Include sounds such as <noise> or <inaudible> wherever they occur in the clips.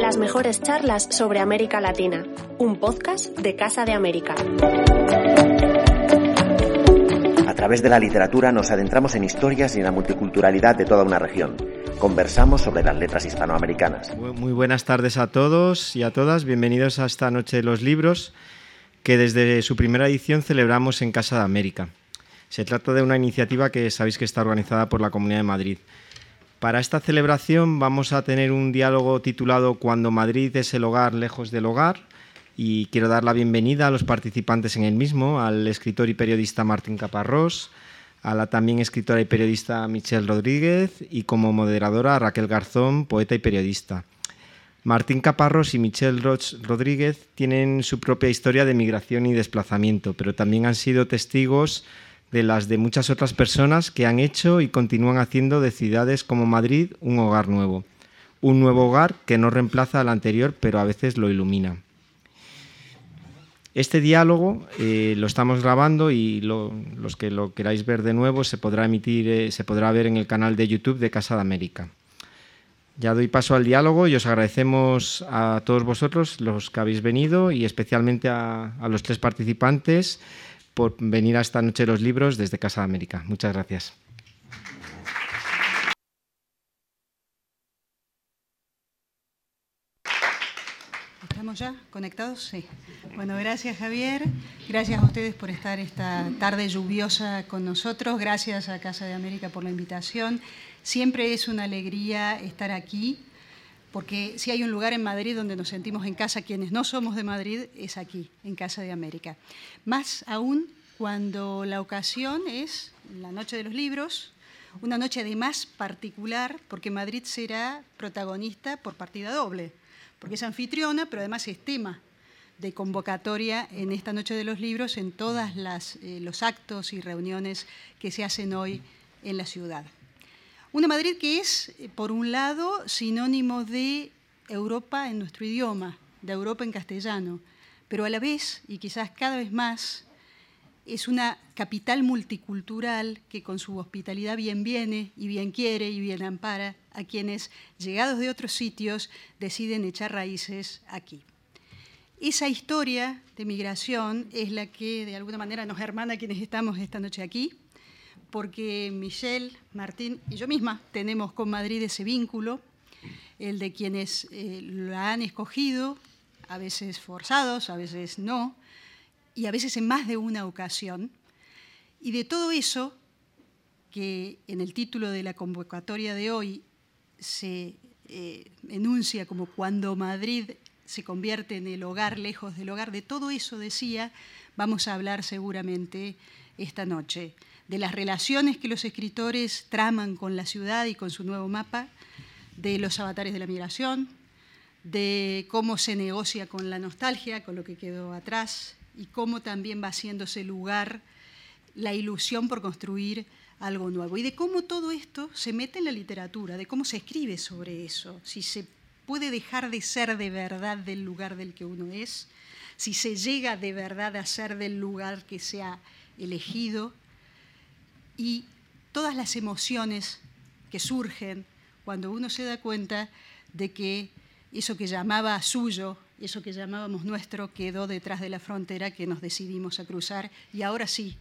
Las mejores charlas sobre América Latina, un podcast de Casa de América. A través de la literatura nos adentramos en historias y en la multiculturalidad de toda una región. Conversamos sobre las letras hispanoamericanas. Muy buenas tardes a todos y a todas. Bienvenidos a esta Noche de los Libros que desde su primera edición celebramos en Casa de América. Se trata de una iniciativa que sabéis que está organizada por la Comunidad de Madrid. Para esta celebración vamos a tener un diálogo titulado Cuando Madrid es el hogar lejos del hogar y quiero dar la bienvenida a los participantes en el mismo, al escritor y periodista Martín Caparrós, a la también escritora y periodista Michelle Rodríguez y como moderadora Raquel Garzón, poeta y periodista. Martín Caparrós y Michelle Rodríguez tienen su propia historia de migración y desplazamiento, pero también han sido testigos las de muchas otras personas que han hecho y continúan haciendo de ciudades como Madrid un hogar nuevo. Un nuevo hogar que no reemplaza al anterior, pero a veces lo ilumina. Este diálogo eh, lo estamos grabando y los que lo queráis ver de nuevo se podrá emitir, eh, se podrá ver en el canal de YouTube de Casa de América. Ya doy paso al diálogo y os agradecemos a todos vosotros los que habéis venido y especialmente a, los tres participantes por venir a esta noche de los libros desde Casa de América. Muchas gracias. ¿Estamos ya conectados? Sí. Bueno, gracias Javier. Gracias a ustedes por estar esta tarde lluviosa con nosotros. Gracias a Casa de América por la invitación. Siempre es una alegría estar aquí, porque si hay un lugar en Madrid donde nos sentimos en casa, quienes no somos de Madrid, es aquí, en Casa de América. Más aún cuando la ocasión es la Noche de los Libros, una noche además particular, porque Madrid será protagonista por partida doble, porque es anfitriona, pero además es tema de convocatoria en esta Noche de los Libros en todos eh, los actos y reuniones que se hacen hoy en la ciudad. Una Madrid que es, eh, por un lado, sinónimo de Europa en nuestro idioma, de Europa en castellano, pero a la vez, y quizás cada vez más, es una capital multicultural que con su hospitalidad bien viene y bien quiere y bien ampara a quienes, llegados de otros sitios, deciden echar raíces aquí. Esa historia de migración es la que de alguna manera nos hermana a quienes estamos esta noche aquí, porque Michelle, Martín y yo misma tenemos con Madrid ese vínculo, el de quienes eh, la han escogido, a veces forzados, a veces no, y a veces en más de una ocasión. Y de todo eso, que en el título de la convocatoria de hoy se eh, enuncia como cuando Madrid se convierte en el hogar lejos del hogar, de todo eso decía, vamos a hablar seguramente esta noche de las relaciones que los escritores traman con la ciudad y con su nuevo mapa, de los avatares de la migración, de cómo se negocia con la nostalgia, con lo que quedó atrás, y cómo también va haciéndose lugar la ilusión por construir algo nuevo. Y de cómo todo esto se mete en la literatura, de cómo se escribe sobre eso, si se puede dejar de ser de verdad del lugar del que uno es, si se llega de verdad a ser del lugar que se ha elegido, y todas las emociones que surgen cuando uno se da cuenta de que eso que llamaba suyo, eso que llamábamos nuestro, quedó detrás de la frontera que nos decidimos a cruzar y ahora sí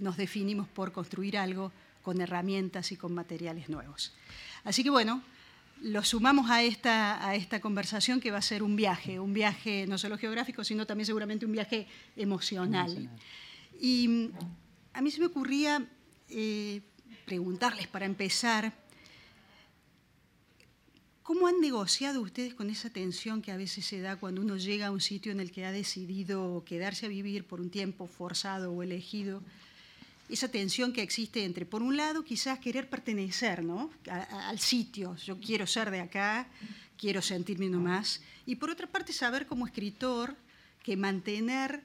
nos definimos por construir algo con herramientas y con materiales nuevos. Así que bueno, lo sumamos a esta, a esta conversación que va a ser un viaje, un viaje no solo geográfico, sino también seguramente un viaje emocional. emocional. Y a mí se me ocurría eh, preguntarles para empezar, ¿cómo han negociado ustedes con esa tensión que a veces se da cuando uno llega a un sitio en el que ha decidido quedarse a vivir por un tiempo forzado o elegido? Esa tensión que existe entre, por un lado, quizás querer pertenecer ¿no? al sitio, yo quiero ser de acá, quiero sentirme nomás, y por otra parte saber como escritor que mantener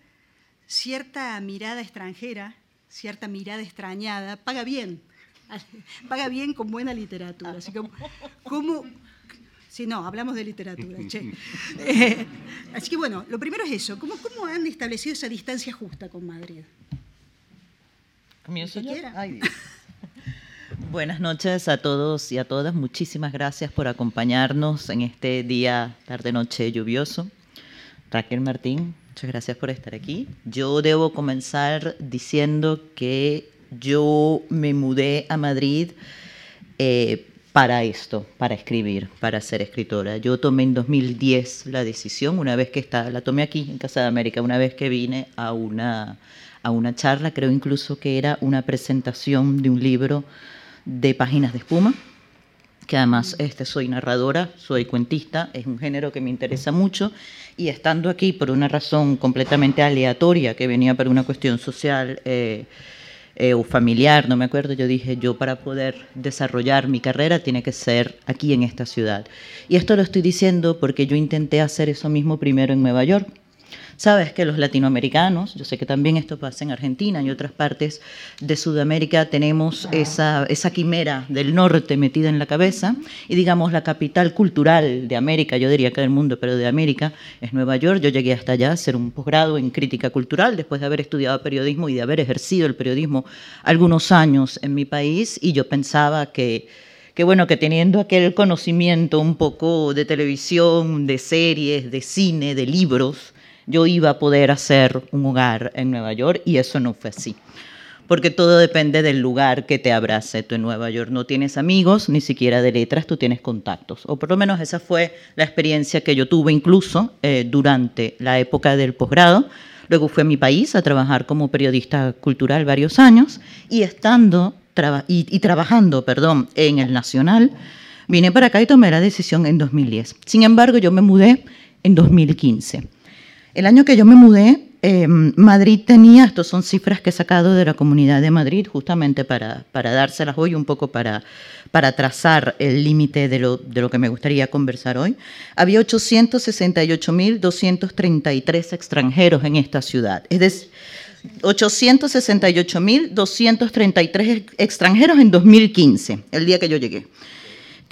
cierta mirada extranjera cierta mirada extrañada, paga bien, <laughs> paga bien con buena literatura. Así que, ¿cómo, Sí, no, hablamos de literatura, che. <laughs> Eh, así que bueno, lo primero es eso. ¿Cómo, ¿Cómo, han establecido esa distancia justa con Madrid? ¿Comienzo yo? <laughs> Buenas noches a todos y a todas. Muchísimas gracias por acompañarnos en este día, tarde-noche lluvioso. Raquel Martín, muchas gracias por estar aquí. Yo debo comenzar diciendo que yo me mudé a Madrid eh, para esto, para escribir, para ser escritora. Yo tomé en 2010 la decisión, una vez que está, la tomé aquí en Casa de América, una vez que vine a una, a una charla, creo incluso que era una presentación de un libro de páginas de espuma, que además este, soy narradora, soy cuentista, es un género que me interesa mucho, y estando aquí por una razón completamente aleatoria, que venía por una cuestión social, eh, eh, o familiar, no me acuerdo, yo dije, yo para poder desarrollar mi carrera tiene que ser aquí en esta ciudad. Y esto lo estoy diciendo porque yo intenté hacer eso mismo primero en Nueva York Sabes que los latinoamericanos, yo sé que también esto pasa en Argentina y otras partes de Sudamérica, tenemos esa, esa quimera del norte metida en la cabeza. Y digamos la capital cultural de América, yo diría que del mundo, pero de América, es Nueva York. Yo llegué hasta allá a hacer un posgrado en crítica cultural después de haber estudiado periodismo y de haber ejercido el periodismo algunos años en mi país. Y yo pensaba que que bueno, que teniendo aquel conocimiento un poco de televisión, de series, de cine, de libros, yo iba a poder hacer un hogar en Nueva York y eso no fue así. Porque todo depende del lugar que te abrace. Tú en Nueva York no tienes amigos, ni siquiera de letras, tú tienes contactos. O por lo menos esa fue la experiencia que yo tuve incluso eh, durante la época del posgrado. Luego fui a mi país a trabajar como periodista cultural varios años y estando y, trabajando, perdón, en el Nacional, vine para acá y tomé la decisión en 2010. Sin embargo, yo me mudé en 2015. El año que yo me mudé, eh, Madrid tenía, estas son cifras que he sacado de la Comunidad de Madrid, justamente para, para dárselas hoy, un poco para, para trazar el límite de lo, de lo que me gustaría conversar hoy. Había 868.233 extranjeros en esta ciudad. Es decir, 868.233 extranjeros en 2015, el día que yo llegué.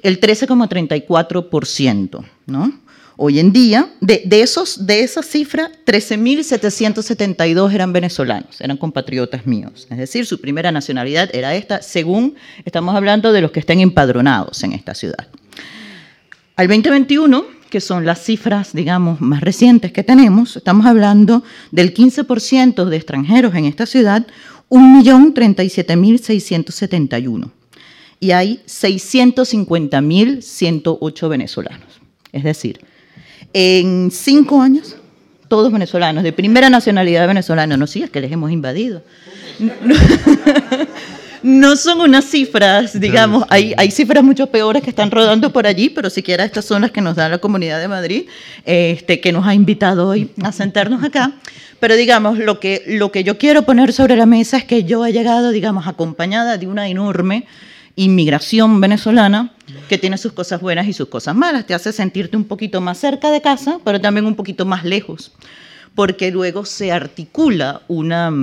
El 13,34%, ¿no? Hoy en día, de, esos, de esa cifra, 13.772 eran venezolanos, eran compatriotas míos. Es decir, su primera nacionalidad era esta, según estamos hablando de los que estén empadronados en esta ciudad. Al 2021, que son las cifras, digamos, más recientes que tenemos, estamos hablando del 15% de extranjeros en esta ciudad, 1.037.671. Y hay 650.108 venezolanos. Es decir, en cinco años, todos venezolanos, de primera nacionalidad venezolana. No, sí, es que les hemos invadido. <laughs> No, son unas cifras, digamos, hay, hay cifras mucho peores que están rodando por allí, pero siquiera estas son las que nos da la Comunidad de Madrid, este, que nos ha invitado hoy a sentarnos acá. Pero digamos, lo que, lo que yo quiero poner sobre la mesa es que yo he llegado, digamos, acompañada de una enorme inmigración venezolana que tiene sus cosas buenas y sus cosas malas. Te hace sentirte un poquito más cerca de casa, pero también un poquito más lejos, porque luego se articula una,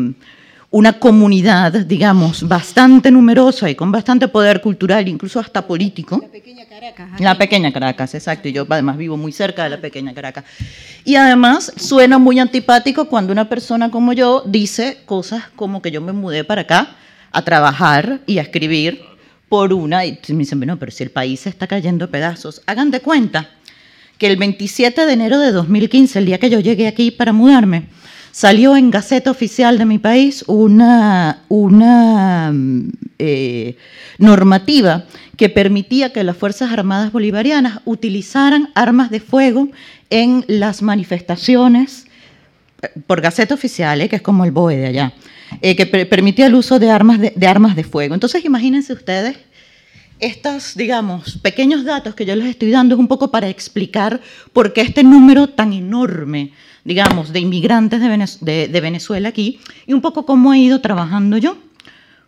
una comunidad, digamos, bastante numerosa y con bastante poder cultural, incluso hasta político. La pequeña Caracas. La pequeña Caracas, exacto. Yo además vivo muy cerca de la pequeña Caracas. Y además suena muy antipático cuando una persona como yo dice cosas como que yo me mudé para acá a trabajar y a escribir por una, y me dicen, bueno, pero si el país se está cayendo pedazos, hagan de cuenta que el 27 de enero de 2015, el día que yo llegué aquí para mudarme, salió en Gaceta Oficial de mi país una, una eh, normativa que permitía que las Fuerzas Armadas Bolivarianas utilizaran armas de fuego en las manifestaciones eh, por Gaceta Oficial, eh, que es como el BOE de allá. Eh, que permitía el uso de armas de, armas de fuego. Entonces, imagínense ustedes estos, digamos, pequeños datos que yo les estoy dando es un poco para explicar por qué este número tan enorme, digamos, de inmigrantes de, de, Venezuela aquí y un poco cómo he ido trabajando yo.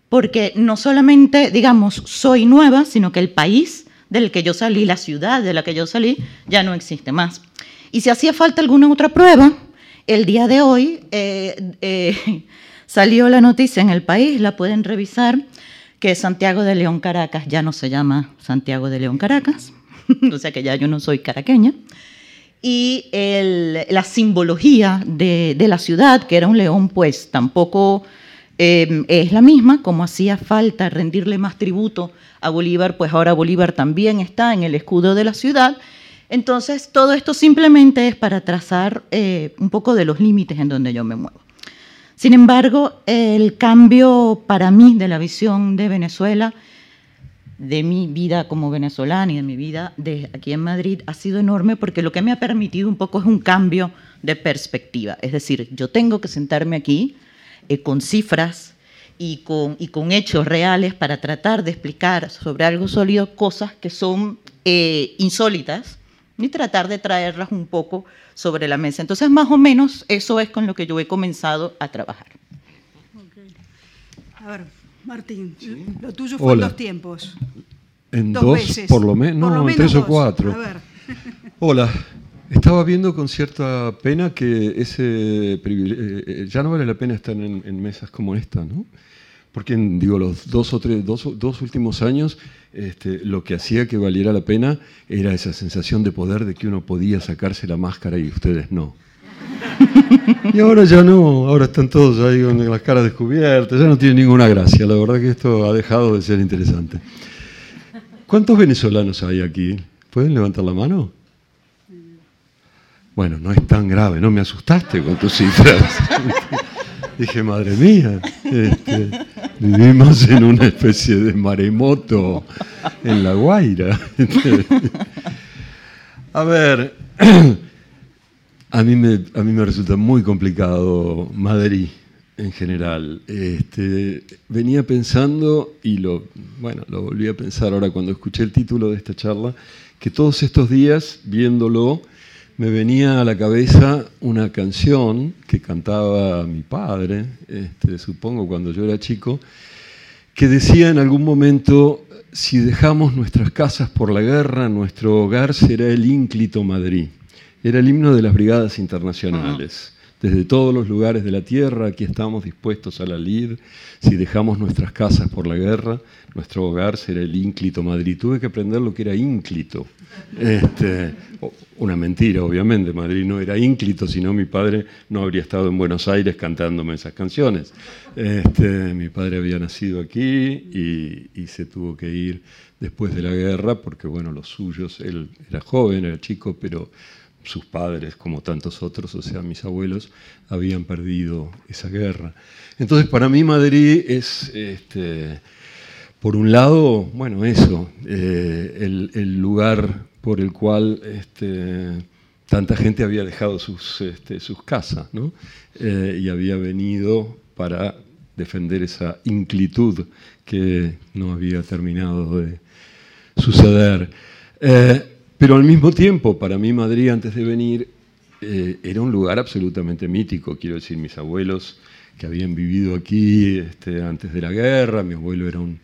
Porque no solamente, digamos, soy nueva, sino que el país del que yo salí, la ciudad de la que yo salí, ya no existe más. Y si hacía falta alguna otra prueba, el día de hoy eh, eh, Salió la noticia en el país, la pueden revisar, que Santiago de León Caracas ya no se llama Santiago de León Caracas, <laughs> o sea que ya yo no soy caraqueña. Y la simbología de, la ciudad, que era un león, pues tampoco eh, es la misma, como hacía falta rendirle más tributo a Bolívar, pues ahora Bolívar también está en el escudo de la ciudad. Entonces, todo esto simplemente es para trazar eh, un poco de los límites en donde yo me muevo. Sin embargo, el cambio para mí de la visión de Venezuela, de mi vida como venezolana y de mi vida de aquí en Madrid, ha sido enorme porque lo que me ha permitido un poco es un cambio de perspectiva. Es decir, yo tengo que sentarme aquí eh, con cifras y con, hechos reales para tratar de explicar sobre algo sólido cosas que son eh, insólitas y tratar de traerlas un poco sobre la mesa. Entonces, más o menos, eso es con lo que yo he comenzado a trabajar. A ver, Martín, lo tuyo fue en dos tiempos. En dos, veces. Por, lo menos, en tres o cuatro. A ver. <laughs> Hola, estaba viendo con cierta pena que ese eh, eh, ya no vale la pena estar en, mesas como esta, ¿no? Porque digo, los dos o tres, dos, dos últimos años, este, lo que hacía que valiera la pena era esa sensación de poder de que uno podía sacarse la máscara y ustedes no. <laughs> Y ahora ya no, ahora están todos ahí con las caras descubiertas, ya no tiene ninguna gracia. La verdad que esto ha dejado de ser interesante. ¿Cuántos venezolanos hay aquí? ¿Pueden levantar la mano? Bueno, no es tan grave, no me asustaste con tus cifras. <laughs> Dije, madre mía, este, vivimos en una especie de maremoto en La Guaira. A ver, a mí me, a mí me resulta muy complicado Madrid en general. Este, venía pensando, y lo, bueno, lo volví a pensar ahora cuando escuché el título de esta charla, que todos estos días, viéndolo, me venía a la cabeza una canción que cantaba mi padre, este, supongo cuando yo era chico, que decía en algún momento, si dejamos nuestras casas por la guerra, nuestro hogar será el ínclito Madrid. Era el himno de las brigadas internacionales. Desde todos los lugares de la tierra, aquí estamos dispuestos a la lid. Si dejamos nuestras casas por la guerra, nuestro hogar será el ínclito Madrid. Tuve que aprender lo que era ínclito. Este, una mentira, obviamente. Madrid no era ínclito, sino mi padre no habría estado en Buenos Aires cantándome esas canciones. Este, mi padre había nacido aquí y, y, se tuvo que ir después de la guerra porque, bueno, los suyos, él era joven, era chico, pero sus padres, como tantos otros, o sea, mis abuelos, habían perdido esa guerra. Entonces, para mí Madrid es, este, por un lado, bueno, eso, eh, el, lugar por el cual este, tanta gente había dejado sus, este, sus casas, ¿no? Eh, y había venido para defender esa inclitud que no había terminado de suceder. Eh, pero al mismo tiempo, para mí Madrid antes de venir eh, era un lugar absolutamente mítico. Quiero decir, mis abuelos que habían vivido aquí este, antes de la guerra, mi abuelo era un,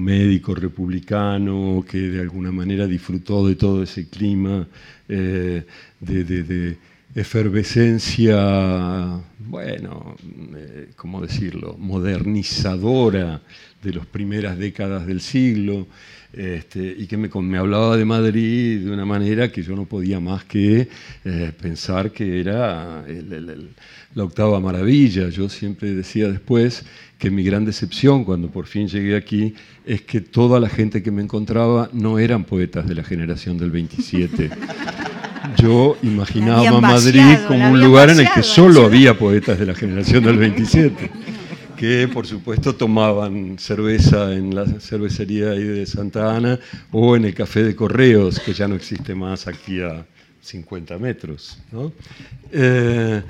médico republicano que de alguna manera disfrutó de todo ese clima eh, de, efervescencia, bueno, eh, ¿cómo decirlo?, modernizadora de las primeras décadas del siglo. Este, y que me, me, hablaba de Madrid de una manera que yo no podía más que eh, pensar que era la octava maravilla. Yo siempre decía después que mi gran decepción cuando por fin llegué aquí es que toda la gente que me encontraba no eran poetas de la generación del 27. <laughs> Yo imaginaba Madrid como un lugar en el que solo había poetas de la generación del 27 <laughs> que por supuesto tomaban cerveza en la cervecería de Santa Ana o en el café de Correos, que ya no existe más aquí a 50 metros. Eh,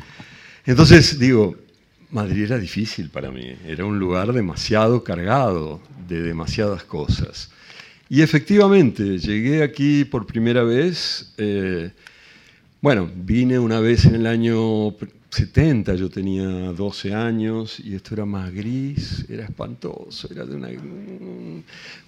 entonces digo, Madrid era difícil para mí, era un lugar demasiado cargado de demasiadas cosas. Y efectivamente, llegué aquí por primera vez, eh, bueno, vine una vez en el año 70 yo tenía 12 años y esto era más gris, era espantoso, era de una,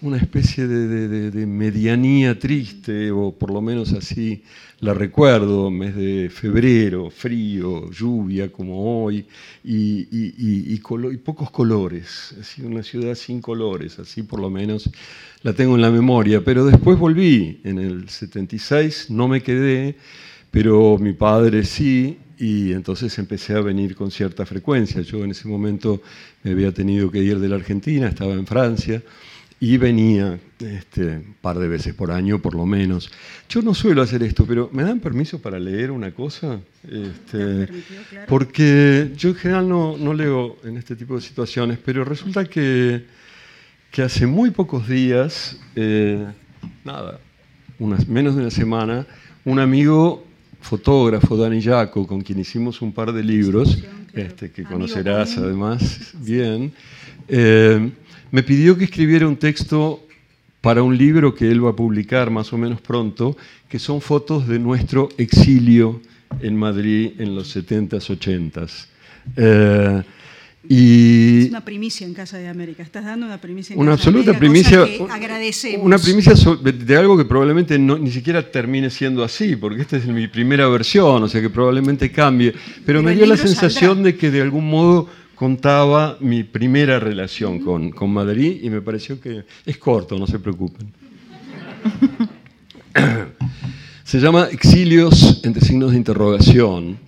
una especie de, medianía triste, o por lo menos así la recuerdo, mes de febrero, frío, lluvia como hoy, y, y, pocos colores, así una ciudad sin colores, así por lo menos la tengo en la memoria, pero después volví en el 76, no me quedé, pero mi padre sí, y entonces empecé a venir con cierta frecuencia. Yo en ese momento me había tenido que ir de la Argentina, estaba en Francia y venía este, un par de veces por año por lo menos. Yo no suelo hacer esto, pero ¿me dan permiso para leer una cosa? Este, porque yo en general no, no, leo en este tipo de situaciones, pero resulta que, que hace muy pocos días, eh, nada, unas, menos de una semana, un amigo fotógrafo, Dani Jaco, con quien hicimos un par de libros, este, que conocerás además bien, eh, me pidió que escribiera un texto para un libro que él va a publicar más o menos pronto, que son fotos de nuestro exilio en Madrid en los 70s, 80s. Eh, y es una primicia en Casa de América. Estás dando una primicia en una Casa absoluta de América, primicia. Que agradecemos. Una primicia de algo que probablemente no, ni siquiera termine siendo así, porque esta es mi primera versión, o sea que probablemente cambie. Pero, Pero me dio la sensación saldrá. de que de algún modo contaba mi primera relación con, con, Madrid y me pareció que es corto, no se preocupen. <coughs> se llama Exilios entre signos de interrogación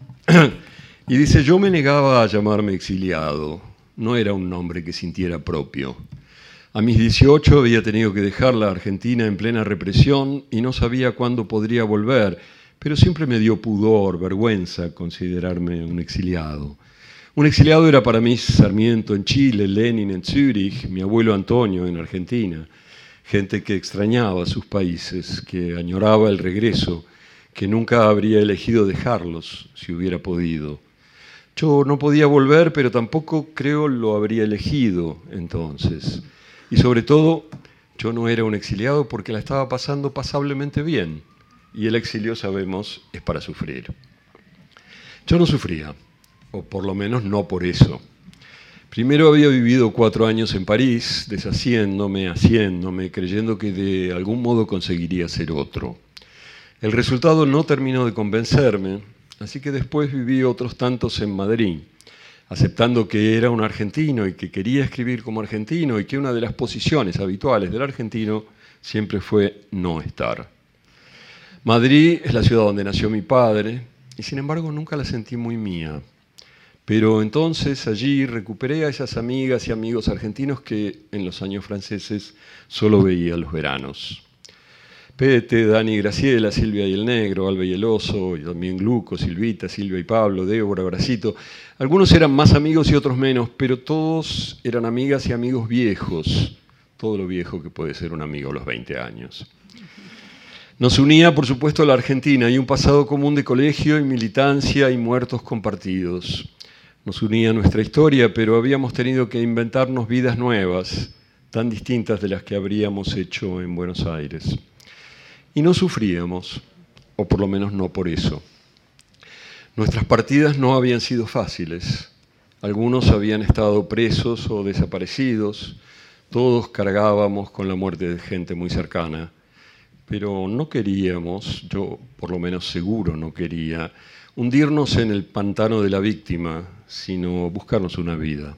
y dice, yo me negaba a llamarme exiliado, no era un nombre que sintiera propio. A mis 18 había tenido que dejar la Argentina en plena represión y no sabía cuándo podría volver, pero siempre me dio pudor, vergüenza considerarme un exiliado. Un exiliado era para mí Sarmiento en Chile, Lenin en Zúrich, mi abuelo Antonio en Argentina, gente que extrañaba sus países, que añoraba el regreso, que nunca habría elegido dejarlos si hubiera podido. Yo no podía volver, pero tampoco creo lo habría elegido entonces. Y sobre todo, yo no era un exiliado porque la estaba pasando pasablemente bien. Y el exilio, sabemos, es para sufrir. Yo no sufría o por lo menos no por eso. Primero había vivido cuatro años en París, deshaciéndome, haciéndome, creyendo que de algún modo conseguiría ser otro. El resultado no terminó de convencerme, así que después viví otros tantos en Madrid, aceptando que era un argentino y que quería escribir como argentino y que una de las posiciones habituales del argentino siempre fue no estar. Madrid es la ciudad donde nació mi padre y sin embargo nunca la sentí muy mía. Pero entonces allí recuperé a esas amigas y amigos argentinos que en los años franceses solo veía los veranos. Pete, Dani Graciela, Silvia y el Negro, Alba y el Oso, y también Gluco, Silvita, Silvia y Pablo, Débora, Bracito. Algunos eran más amigos y otros menos, pero todos eran amigas y amigos viejos. Todo lo viejo que puede ser un amigo a los 20 años. Nos unía, por supuesto, la Argentina y un pasado común de colegio y militancia y muertos compartidos nos unía nuestra historia, pero habíamos tenido que inventarnos vidas nuevas, tan distintas de las que habríamos hecho en Buenos Aires. Y no sufríamos, o por lo menos no por eso. Nuestras partidas no habían sido fáciles. Algunos habían estado presos o desaparecidos, todos cargábamos con la muerte de gente muy cercana, pero no queríamos, yo por lo menos seguro no quería, hundirnos en el pantano de la víctima, sino buscarnos una vida.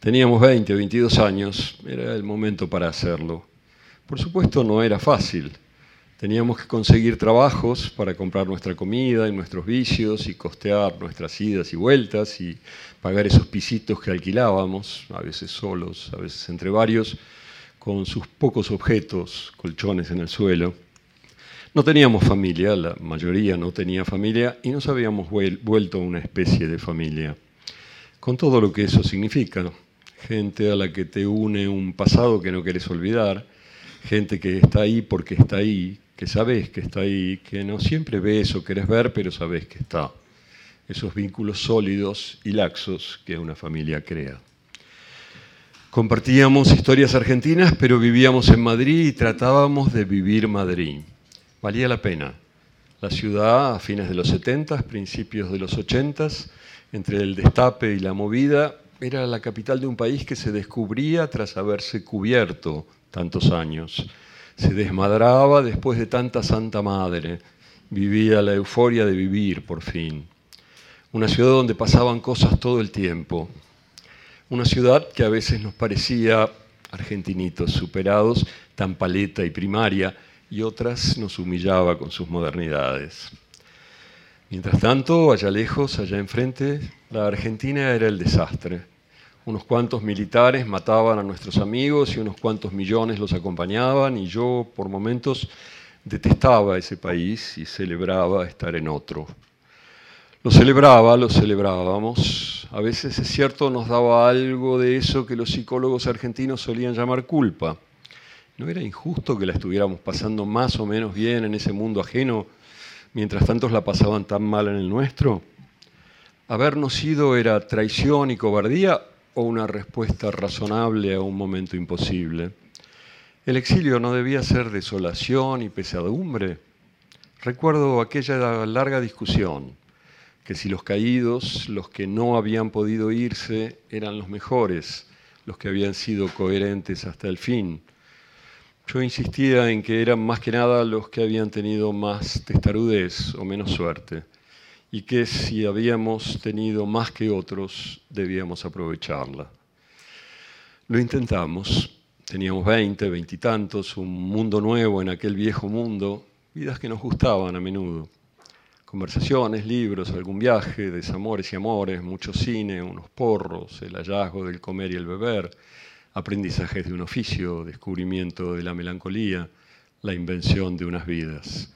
Teníamos 20, 22 años, era el momento para hacerlo. Por supuesto no era fácil. Teníamos que conseguir trabajos para comprar nuestra comida y nuestros vicios y costear nuestras idas y vueltas y pagar esos pisitos que alquilábamos, a veces solos, a veces entre varios, con sus pocos objetos, colchones en el suelo. No teníamos familia, la mayoría no tenía familia y nos habíamos vuelto una especie de familia, con todo lo que eso significa. Gente a la que te une un pasado que no quieres olvidar, gente que está ahí porque está ahí, que sabes que está ahí, que no siempre ves o querés ver, pero sabes que está. Esos vínculos sólidos y laxos que una familia crea. Compartíamos historias argentinas, pero vivíamos en Madrid y tratábamos de vivir Madrid valía la pena. La ciudad, a fines de los 70, principios de los 80, entre el destape y la movida, era la capital de un país que se descubría tras haberse cubierto tantos años. Se desmadraba después de tanta Santa Madre. Vivía la euforia de vivir, por fin. Una ciudad donde pasaban cosas todo el tiempo. Una ciudad que a veces nos parecía argentinitos superados, tan paleta y primaria, y otras nos humillaba con sus modernidades. Mientras tanto, allá lejos, allá enfrente, la Argentina era el desastre. Unos cuantos militares mataban a nuestros amigos y unos cuantos millones los acompañaban y yo por momentos detestaba ese país y celebraba estar en otro. Lo celebraba, lo celebrábamos. A veces es cierto, nos daba algo de eso que los psicólogos argentinos solían llamar culpa. ¿No era injusto que la estuviéramos pasando más o menos bien en ese mundo ajeno mientras tantos la pasaban tan mal en el nuestro? ¿Habernos ido era traición y cobardía o una respuesta razonable a un momento imposible? El exilio no debía ser desolación y pesadumbre. Recuerdo aquella larga discusión que si los caídos, los que no habían podido irse, eran los mejores, los que habían sido coherentes hasta el fin. Yo insistía en que eran más que nada los que habían tenido más testarudez o menos suerte, y que si habíamos tenido más que otros, debíamos aprovecharla. Lo intentamos, teníamos veinte, veintitantos, un mundo nuevo en aquel viejo mundo, vidas que nos gustaban a menudo conversaciones, libros, algún viaje, desamores y amores, mucho cine, unos porros, el hallazgo del comer y el beber, aprendizajes de un oficio, descubrimiento de la melancolía, la invención de unas vidas.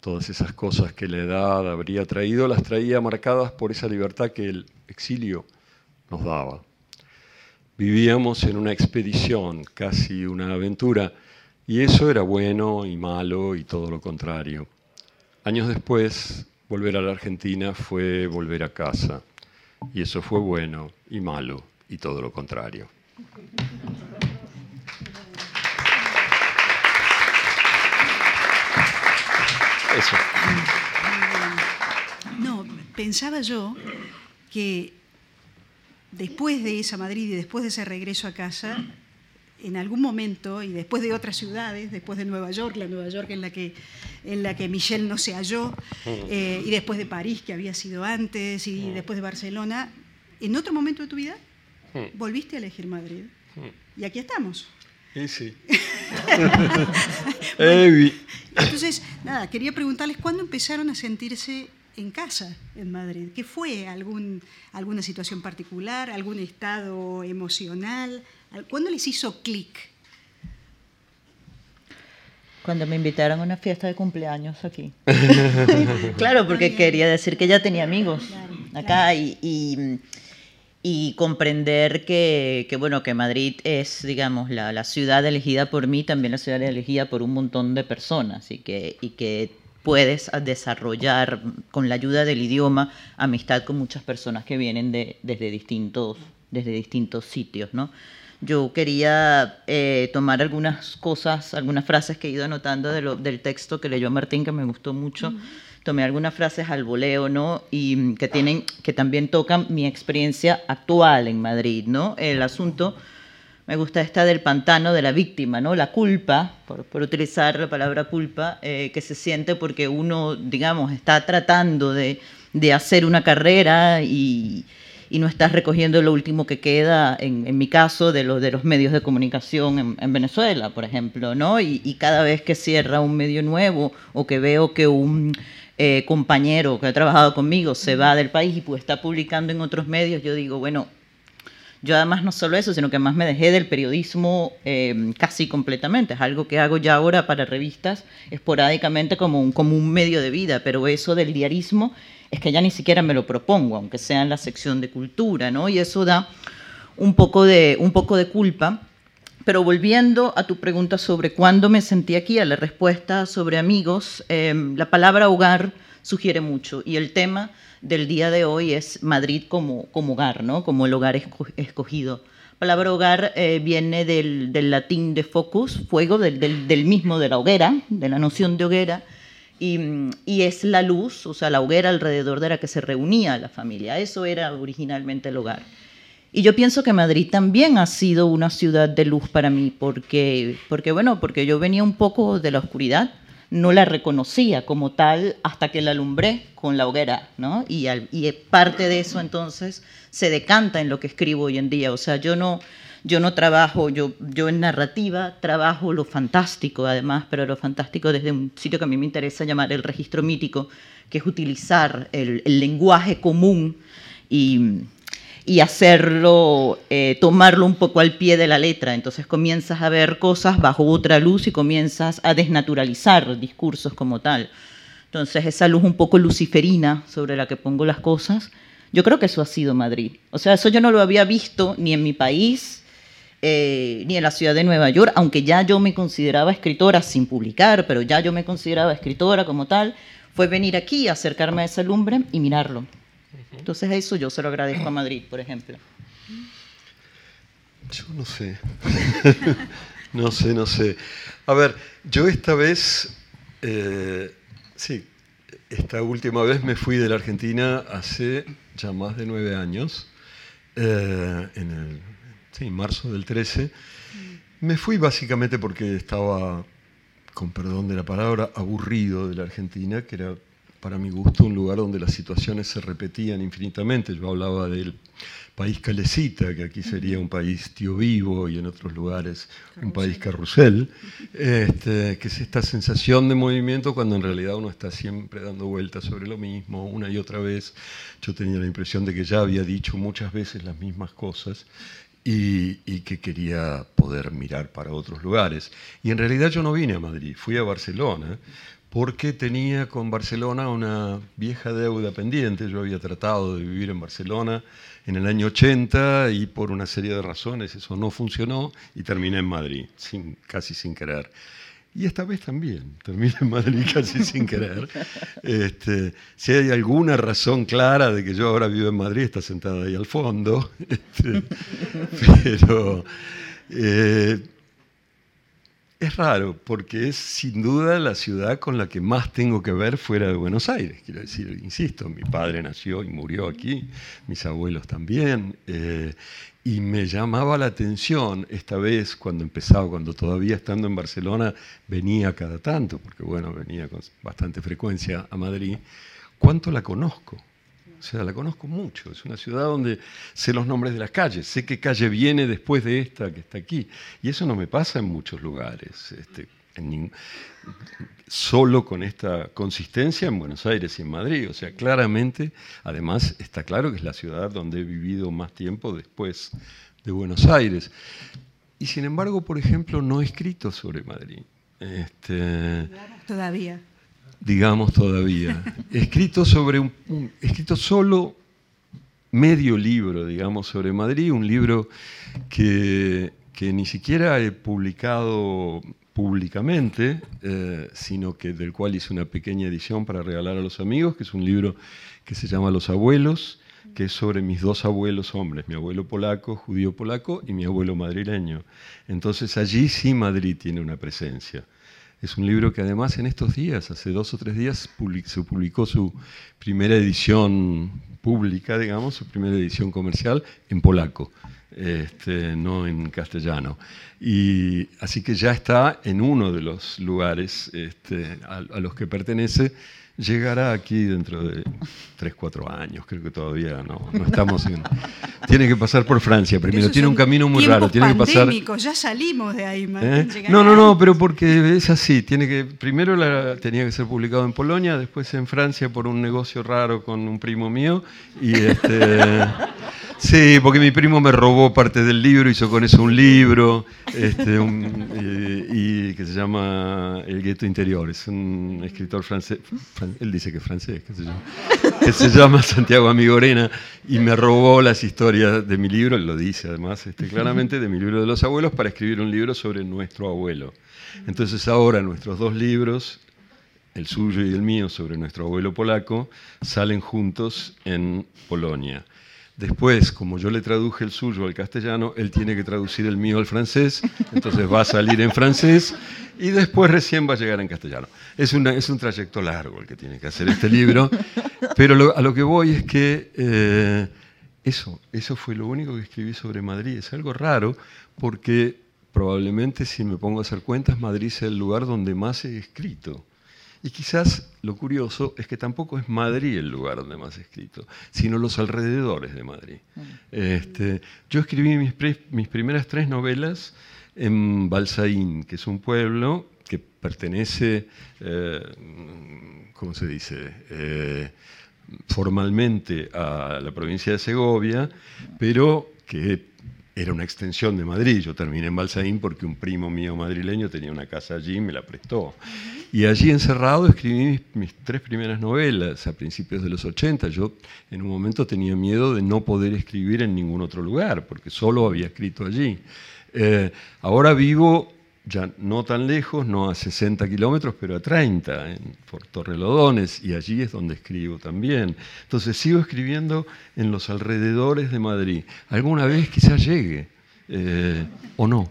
Todas esas cosas que la edad habría traído las traía marcadas por esa libertad que el exilio nos daba. Vivíamos en una expedición, casi una aventura, y eso era bueno y malo y todo lo contrario. Años después, volver a la Argentina fue volver a casa. Y eso fue bueno y malo y todo lo contrario. Eso. No, pensaba yo que después de esa Madrid y después de ese regreso a casa, en algún momento, y después de otras ciudades, después de Nueva York, la Nueva York en la que, en la que Michelle no se halló, eh, y después de París, que había sido antes, y después de Barcelona, en otro momento de tu vida, volviste a elegir Madrid. Y aquí estamos. Sí, sí. <laughs> <laughs> entonces, nada, quería preguntarles cuándo empezaron a sentirse en casa en Madrid? ¿Qué fue? ¿Algún, ¿Alguna situación particular? ¿Algún estado emocional? ¿Cuándo les hizo clic? Cuando me invitaron a una fiesta de cumpleaños aquí. <laughs> claro, porque quería decir que ya tenía amigos acá y, y, comprender que, que, bueno, que Madrid es, digamos, la, la, ciudad elegida por mí, también la ciudad elegida por un montón de personas y que, y que puedes desarrollar con la ayuda del idioma amistad con muchas personas que vienen de, desde, distintos, desde distintos sitios, ¿no? Yo quería eh, tomar algunas cosas, algunas frases que he ido anotando del texto que leyó Martín, que me gustó mucho. Tomé algunas frases al voleo, ¿no? Y que, tienen, que también tocan mi experiencia actual en Madrid, ¿no? El asunto me gusta esta del pantano de la víctima, ¿no? La culpa, por, utilizar la palabra culpa, eh, que se siente porque uno, digamos, está tratando de, de hacer una carrera y, y, no estás recogiendo lo último que queda, en, en mi caso, de, lo, de los medios de comunicación en, en Venezuela, por ejemplo, ¿no? Y, y, cada vez que cierra un medio nuevo o que veo que un eh, compañero que ha trabajado conmigo se va del país y pues está publicando en otros medios, yo digo, bueno, yo además no solo eso, sino que más me dejé del periodismo eh, casi completamente. Es algo que hago ya ahora para revistas esporádicamente como un, como un medio de vida, pero eso del diarismo es que ya ni siquiera me lo propongo, aunque sea en la sección de cultura, ¿no? Y eso da un poco de, un poco de culpa. Pero volviendo a tu pregunta sobre cuándo me sentí aquí, a la respuesta sobre amigos, eh, la palabra hogar sugiere mucho y el tema del día de hoy es Madrid como, como hogar, ¿no? como el hogar escogido. La palabra hogar eh, viene del, latín de focus, fuego, del, mismo de la hoguera, de la noción de hoguera, y, y, es la luz, o sea, la hoguera alrededor de la que se reunía la familia. Eso era originalmente el hogar. Y yo pienso que Madrid también ha sido una ciudad de luz para mí, porque, porque, bueno, porque yo venía un poco de la oscuridad, no la reconocía como tal hasta que la alumbré con la hoguera, ¿no? Y, parte de eso entonces se decanta en lo que escribo hoy en día. O sea, yo no, yo no trabajo, yo, yo en narrativa trabajo lo fantástico además, pero lo fantástico desde un sitio que a mí me interesa llamar el registro mítico, que es utilizar el, lenguaje común y, y hacerlo, eh, tomarlo un poco al pie de la letra. Entonces comienzas a ver cosas bajo otra luz y comienzas a desnaturalizar discursos como tal. Entonces esa luz un poco luciferina sobre la que pongo las cosas, yo creo que eso ha sido Madrid. O sea, eso yo no lo había visto ni en mi país, eh, ni en la ciudad de Nueva York, aunque ya yo me consideraba escritora sin publicar, pero ya yo me consideraba escritora como tal, fue venir aquí, acercarme a esa lumbre y mirarlo. Entonces eso yo se lo agradezco a Madrid, por ejemplo. Yo no sé. <laughs> no sé, no sé. A ver, yo esta vez, eh, sí, esta última vez me fui de la Argentina hace ya más de nueve años, eh, en el sí, marzo del 13. Me fui básicamente porque estaba, con perdón de la palabra, aburrido de la Argentina, que era para mi gusto un lugar donde las situaciones se repetían infinitamente. Yo hablaba del país calecita, que aquí sería un país tío vivo y en otros lugares un país carrusel, este, que es esta sensación de movimiento cuando en realidad uno está siempre dando vueltas sobre lo mismo, una y otra vez. Yo tenía la impresión de que ya había dicho muchas veces las mismas cosas y, y, que quería poder mirar para otros lugares. Y en realidad yo no vine a Madrid, fui a Barcelona porque tenía con Barcelona una vieja deuda pendiente. Yo había tratado de vivir en Barcelona en el año 80 y por una serie de razones eso no funcionó y terminé en Madrid, sin, casi sin querer. Y esta vez también, terminé en Madrid casi sin querer. Este, si hay alguna razón clara de que yo ahora vivo en Madrid, está sentada ahí al fondo. <laughs> Este, pero eh, es raro, porque es sin duda la ciudad con la que más tengo que ver fuera de Buenos Aires. Quiero decir, insisto, mi padre nació y murió aquí, mis abuelos también, eh, y me llamaba la atención esta vez cuando empezaba, cuando todavía estando en Barcelona venía cada tanto, porque bueno, venía con bastante frecuencia a Madrid, cuánto la conozco. O sea, la conozco mucho. Es una ciudad donde sé los nombres de las calles, sé qué calle viene después de esta que está aquí. Y eso no me pasa en muchos lugares. Este, solo con esta consistencia en Buenos Aires y en Madrid. O sea, claramente, además, está claro que es la ciudad donde he vivido más tiempo después de Buenos Aires. Y sin embargo, por ejemplo, no he escrito sobre Madrid. Este, Todavía digamos todavía. escrito sobre un, escrito solo medio libro, digamos, sobre Madrid, un libro que, ni siquiera he publicado públicamente, eh, sino que del cual hice una pequeña edición para regalar a los amigos, que es un libro que se llama Los abuelos, que es sobre mis dos abuelos hombres, mi abuelo polaco, judío polaco, y mi abuelo madrileño. Entonces allí sí Madrid tiene una presencia. Es un libro que además en estos días, hace dos o tres días, se publicó su primera edición pública, digamos, su primera edición comercial en polaco, este, no en castellano. Y así que ya está en uno de los lugares este, a los que pertenece Llegará aquí dentro de 3, 4 años, creo que todavía no, no estamos en... Tiene que pasar por Francia primero, tiene un camino muy raro. Tiene que pasar... ya salimos de ahí. ¿Eh? No, no, no, pero porque es así, tiene que, primero la, tenía que ser publicado en Polonia, después en Francia por un negocio raro con un primo mío, y este... Sí, porque mi primo me robó parte del libro, hizo con eso un libro, este, eh, y, que se llama El gueto interior. Es un escritor francés, él dice que es francés, que se llama <laughs> Santiago Amigorena, y me robó las historias de mi libro, él lo dice además este, claramente, de mi libro de los abuelos, para escribir un libro sobre nuestro abuelo. Entonces ahora nuestros dos libros, el suyo y el mío, sobre nuestro abuelo polaco, salen juntos en Polonia. Después, como yo le traduje el suyo al castellano, él tiene que traducir el mío al francés, entonces va a salir en francés y después recién va a llegar en castellano. Es, es un trayecto largo el que tiene que hacer este libro, pero a lo que voy es que eh, eso, eso fue lo único que escribí sobre Madrid. Es algo raro porque probablemente si me pongo a hacer cuentas, Madrid es el lugar donde más he escrito Y quizás lo curioso es que tampoco es Madrid el lugar donde más he escrito, sino los alrededores de Madrid. Este, yo escribí mis, mis, primeras tres novelas en Balsaín, que es un pueblo que pertenece, eh, ¿cómo se dice? Eh, formalmente a la provincia de Segovia, pero que era una extensión de Madrid. Yo terminé en Balsaín porque un primo mío madrileño tenía una casa allí y me la prestó. Y allí encerrado escribí mis, tres primeras novelas a principios de los 80. Yo en un momento tenía miedo de no poder escribir en ningún otro lugar, porque solo había escrito allí. Eh, ahora vivo ya no tan lejos, no a 60 kilómetros, pero a 30, en, por Torrelodones, y allí es donde escribo también. Entonces sigo escribiendo en los alrededores de Madrid. Alguna vez quizás llegue, eh, o no.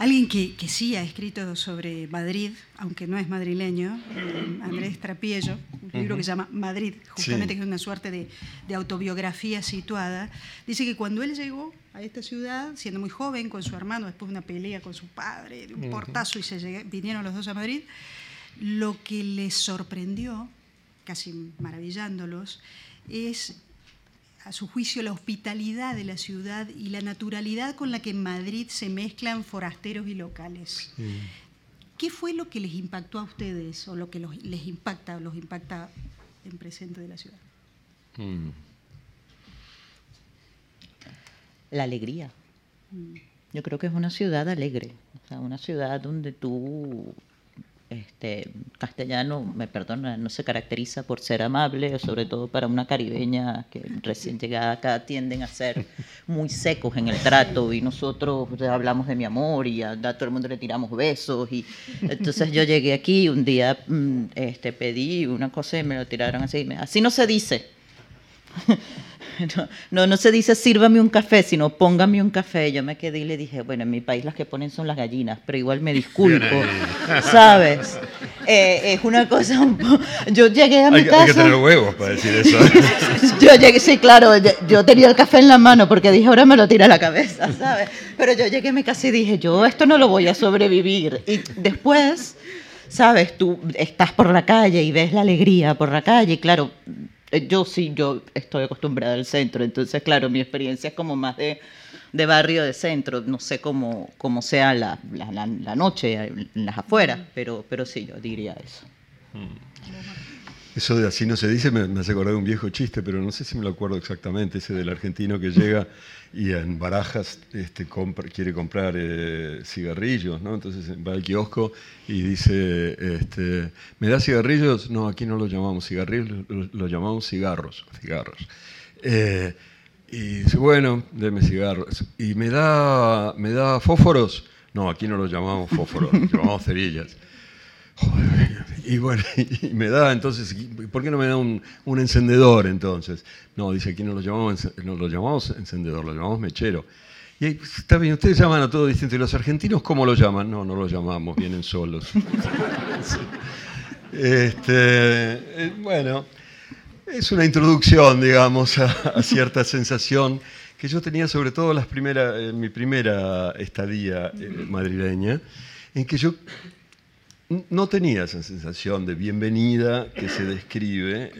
Alguien que, sí ha escrito sobre Madrid, aunque no es madrileño, eh, Andrés Trapiello, un libro que se llama Madrid, justamente que es una suerte de, autobiografía situada, dice que cuando él llegó a esta ciudad, siendo muy joven, con su hermano, después de una pelea con su padre, de un portazo y se vinieron los dos a Madrid, lo que les sorprendió, casi maravillándolos, es a su juicio, la hospitalidad de la ciudad y la naturalidad con la que en Madrid se mezclan forasteros y locales. ¿Qué fue lo que les impactó a ustedes o lo que les impacta o los impacta en presente de la ciudad? Mm. La alegría. Mm. Yo creo que es una ciudad alegre, o sea, una ciudad donde tú este, castellano, me perdona, no se caracteriza por ser amable, sobre todo para una caribeña que recién llegada acá tienden a ser muy secos en el trato y nosotros hablamos de mi amor y a, todo el mundo le tiramos besos y entonces yo llegué aquí un día mm, este, pedí una cosa y me lo tiraron así, así no se dice. No, no, se dice sírvame un café, sino póngame un café. Yo me quedé y le dije, bueno, en mi país las que ponen son las gallinas, pero igual me disculpo, ¿sabes? Eh, es una cosa un poco... Yo llegué a mi casa... Hay que tener huevos para decir eso. <laughs> yo llegué, sí, claro, yo tenía el café en la mano porque dije, ahora me lo tira a la cabeza, ¿sabes? Pero yo llegué a mi casa y dije, yo esto no lo voy a sobrevivir. Y después... ¿sabes? Tú estás por la calle y ves la alegría por la calle, y claro, yo sí, yo estoy acostumbrada al centro, entonces claro, mi experiencia es como más de, de barrio de centro, no sé cómo, cómo sea la, la, la, noche en las afueras, pero, pero sí, yo diría eso. Mm. Eso de así no se dice me, hace acordar un viejo chiste, pero no sé si me lo acuerdo exactamente, ese del argentino que llega y en Barajas este, quiere comprar eh, cigarrillos, ¿no? Entonces va al kiosco y dice, este, ¿me da cigarrillos? No, aquí no lo llamamos cigarrillos, lo, llamamos cigarros. cigarros. Eh, y dice, bueno, deme cigarros. ¿Y me da, me da fósforos? No, aquí no lo llamamos fósforos, lo llamamos cerillas. Y bueno, <laughs> y me da entonces, ¿por qué no me da un, encendedor entonces? No, dice aquí no lo llamamos, no lo llamamos encendedor, lo llamamos mechero. Y pues, está bien, ustedes llaman a todo distinto. ¿Y los argentinos cómo lo llaman? No, no lo llamamos, vienen solos. <laughs> este, eh, bueno, es una introducción, digamos, a, cierta sensación que yo tenía sobre todo las primeras, en mi primera estadía eh, madrileña, en que yo no tenía esa sensación de bienvenida que se describe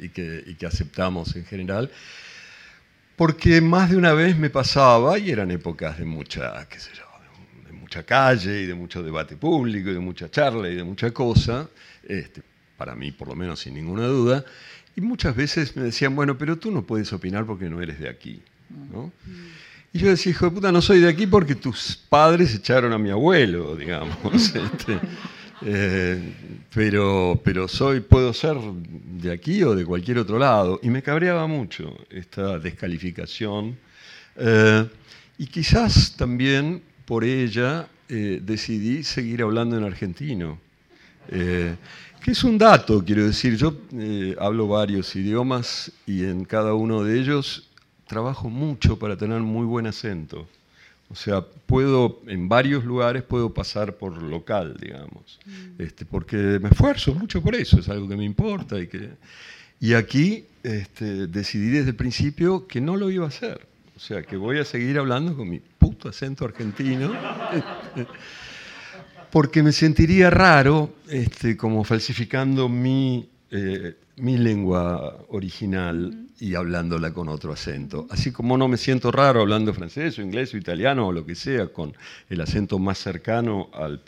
y, que, aceptamos en general, porque más de una vez me pasaba, y eran épocas de mucha, qué sé yo, de mucha calle y de mucho debate público y de mucha charla y de mucha cosa, este, para mí por lo menos sin ninguna duda, y muchas veces me decían, bueno, pero tú no puedes opinar porque no eres de aquí. Y yo decía, hijo de puta, no soy de aquí porque tus padres echaron a mi abuelo, digamos. <laughs> Este, eh, pero, pero soy, puedo ser de aquí o de cualquier otro lado. Y me cabreaba mucho esta descalificación. Eh, y quizás también por ella eh, decidí seguir hablando en argentino. que es un dato, quiero decir, yo hablo varios idiomas y en cada uno de ellos trabajo mucho para tener muy buen acento. O sea, puedo, en varios lugares puedo pasar por local, digamos, mm. este, porque me esfuerzo mucho por eso, es algo que me importa. Y, que, y aquí este, decidí desde el principio que no lo iba a hacer. O sea, que voy a seguir hablando con mi puto acento argentino. <laughs> porque me sentiría raro este, como falsificando mi, eh, mi lengua original y hablándola con otro acento. Así como no me siento raro hablando francés o inglés o italiano o lo que sea con el acento más cercano al,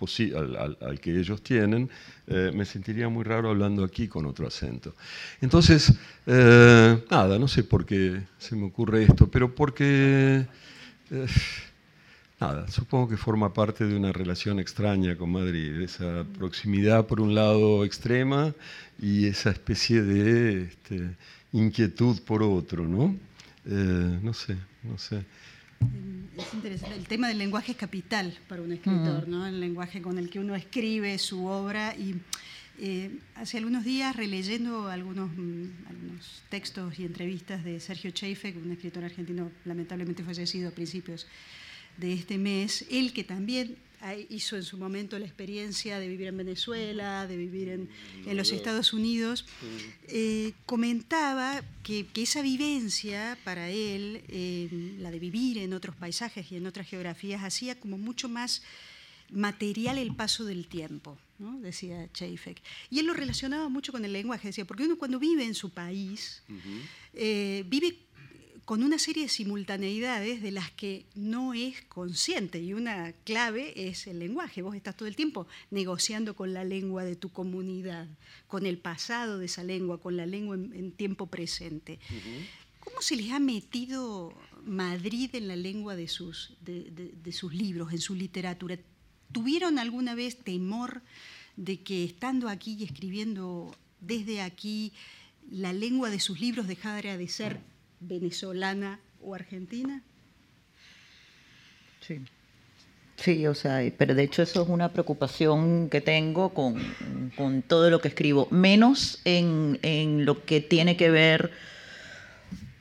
al, que ellos tienen, eh, me sentiría muy raro hablando aquí con otro acento. Entonces, eh, nada, no sé por qué se me ocurre esto, pero porque... Eh, nada, supongo que forma parte de una relación extraña con Madrid, esa proximidad por un lado extrema y esa especie de este, inquietud por otro, ¿no? Eh, no sé, no sé. Es interesante. El tema del lenguaje es capital para un escritor, ¿no? El lenguaje con el que uno escribe su obra y eh, hace algunos días releyendo algunos, mm, algunos, textos y entrevistas de Sergio Cheifek, un escritor argentino lamentablemente fallecido a principios de este mes, él que también hizo en su momento la experiencia de vivir en Venezuela, de vivir en, los Estados Unidos, eh, comentaba que, esa vivencia para él, eh, la de vivir en otros paisajes y en otras geografías, hacía como mucho más material el paso del tiempo, decía Cheifek. Y él lo relacionaba mucho con el lenguaje, decía, porque uno cuando vive en su país, eh, vive con una serie de simultaneidades de las que no es consciente y una clave es el lenguaje. Vos estás todo el tiempo negociando con la lengua de tu comunidad, con el pasado de esa lengua, con la lengua en, tiempo presente. ¿Cómo se les ha metido Madrid en la lengua de sus, de sus libros, en su literatura? ¿Tuvieron alguna vez temor de que estando aquí y escribiendo desde aquí, la lengua de sus libros dejara de ser venezolana o argentina? Sí. Sí, o sea, pero de hecho eso es una preocupación que tengo con, con todo lo que escribo, menos en, en, lo que tiene que ver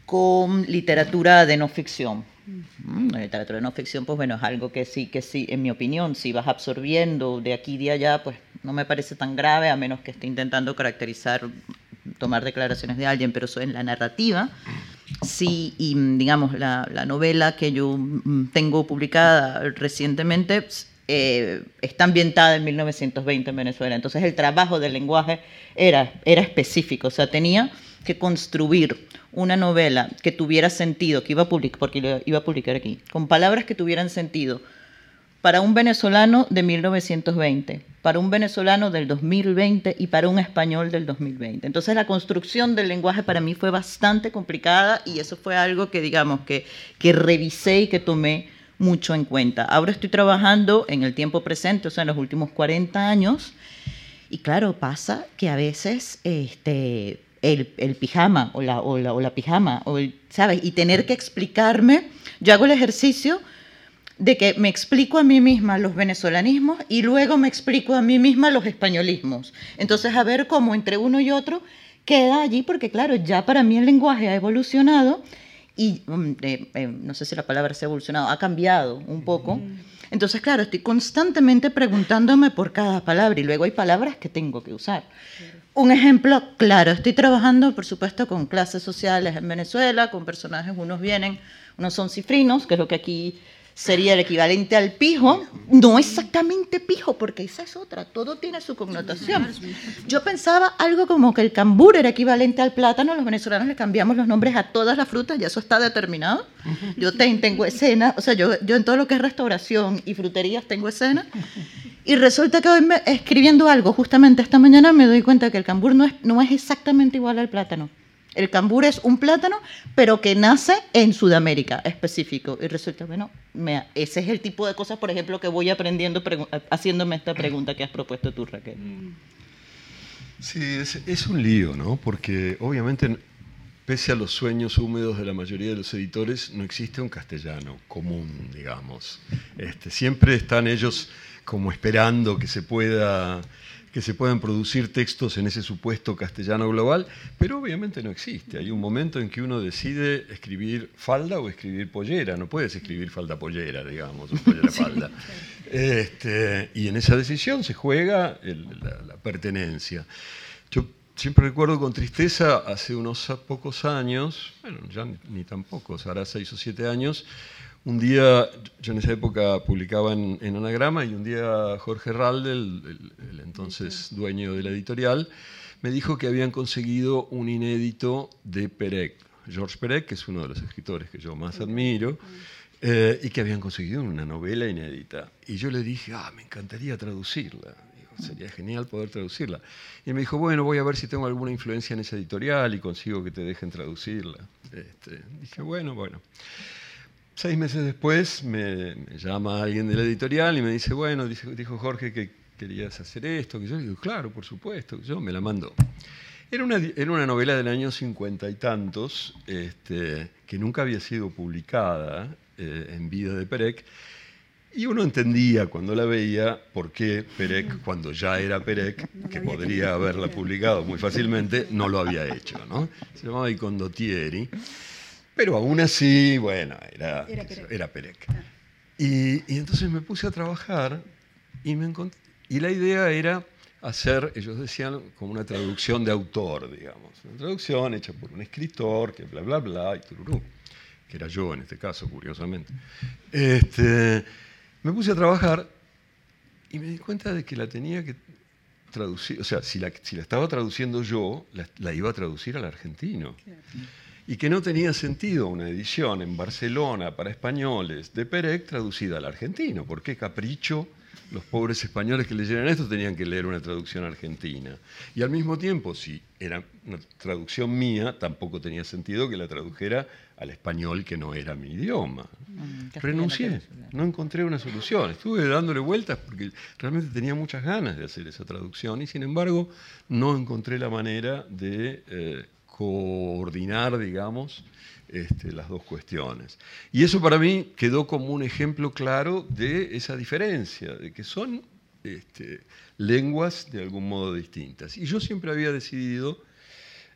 con literatura de no ficción. Mm, la literatura de no ficción, pues bueno, es algo que sí, que sí, en mi opinión, si vas absorbiendo de aquí y de allá, pues no me parece tan grave, a menos que esté intentando caracterizar, tomar declaraciones de alguien, pero eso en la narrativa Sí, y mm, digamos, la, novela que yo mm, tengo publicada recientemente eh, está ambientada en 1920 en Venezuela. Entonces el trabajo del lenguaje era, era específico, o sea, tenía que construir una novela que tuviera sentido, que iba a publicar, porque iba a publicar aquí, con palabras que tuvieran sentido para un venezolano de 1920, para un venezolano del 2020 y para un español del 2020. Entonces la construcción del lenguaje para mí fue bastante complicada y eso fue algo que digamos que, que revisé y que tomé mucho en cuenta. Ahora estoy trabajando en el tiempo presente, o sea, en los últimos 40 años, y claro, pasa que a veces este, el, el pijama o la, o la, o la pijama, o el, ¿sabes? Y tener que explicarme, yo hago el ejercicio de que me explico a mí misma los venezolanismos y luego me explico a mí misma los españolismos. Entonces, a ver cómo entre uno y otro queda allí, porque claro, ya para mí el lenguaje ha evolucionado y mm, eh, eh, no sé si la palabra se ha evolucionado, ha cambiado un poco. Entonces, claro, estoy constantemente preguntándome por cada palabra y luego hay palabras que tengo que usar. Un ejemplo claro, estoy trabajando, por supuesto, con clases sociales en Venezuela, con personajes, unos vienen, unos son cifrinos, que es lo que aquí sería el equivalente al pijo, no exactamente pijo, porque esa es otra, todo tiene su connotación. Yo pensaba algo como que el cambur era equivalente al plátano, los venezolanos le cambiamos los nombres a todas las frutas, ya eso está determinado. Yo tengo escena, o sea, yo, yo en todo lo que es restauración y fruterías tengo escena. Y resulta que hoy escribiendo algo, justamente esta mañana me doy cuenta que el cambur no es, no es exactamente igual al plátano. El cambur es un plátano, pero que nace en Sudamérica específico. Y resulta, bueno, ese es el tipo de cosas, por ejemplo, que voy aprendiendo haciéndome esta pregunta que has propuesto tú, Raquel. Sí, es, un lío, ¿no? Porque obviamente, pese a los sueños húmedos de la mayoría de los editores, no existe un castellano común, digamos. Este, siempre están ellos como esperando que se pueda que se puedan producir textos en ese supuesto castellano global, pero obviamente no existe. Hay un momento en que uno decide escribir falda o escribir pollera. No puedes escribir falda pollera, digamos, o pollera <laughs> falda. Este, y en esa decisión se juega la, pertenencia. Yo siempre recuerdo con tristeza, hace unos pocos años, bueno, ya ni, ni tan pocos, ahora seis o siete años, un día, yo en esa época publicaba en, Anagrama y un día Jorge Ralde, el, entonces dueño de la editorial, me dijo que habían conseguido un inédito de Perec, George Perec, que es uno de los escritores que yo más admiro, eh, y que habían conseguido una novela inédita. Y yo le dije, ah, me encantaría traducirla. sería genial poder traducirla. Y me dijo, bueno, voy a ver si tengo alguna influencia en esa editorial y consigo que te dejen traducirla. Este, dije, bueno, bueno. Seis meses después me, llama alguien de la editorial y me dice, bueno, dijo Jorge que querías hacer esto. Que yo digo, claro, por supuesto, yo me la mando. Era una, era una novela del año cincuenta y tantos, este, que nunca había sido publicada eh, en vida de Perec, y uno entendía cuando la veía por qué Perec, cuando ya era Perec, que podría haberla publicado muy fácilmente, no lo había hecho. ¿no? Se llamaba Condottieri. Pero aún así, bueno, era, era Perec. Ah. Y, entonces me puse a trabajar y, me y la idea era hacer, ellos decían, como una traducción de autor, digamos. Una traducción hecha por un escritor, que bla, bla, bla, y tururú, que era yo en este caso, curiosamente. Este, me puse a trabajar y me di cuenta de que la tenía que traducir, o sea, si la, si la estaba traduciendo yo, la, la, iba a traducir al argentino y que no tenía sentido una edición en Barcelona para españoles de Perec traducida al argentino. ¿Por qué capricho? Los pobres españoles que leyeran esto tenían que leer una traducción argentina. Y al mismo tiempo, si era una traducción mía, tampoco tenía sentido que la tradujera al español que no era mi idioma. Mm, Renuncié, no encontré una solución. Estuve dándole vueltas porque realmente tenía muchas ganas de hacer esa traducción y sin embargo no encontré la manera de eh, coordinar, digamos, este, las dos cuestiones. Y eso para mí quedó como un ejemplo claro de esa diferencia, de que son este, lenguas de algún modo distintas. Y yo siempre había decidido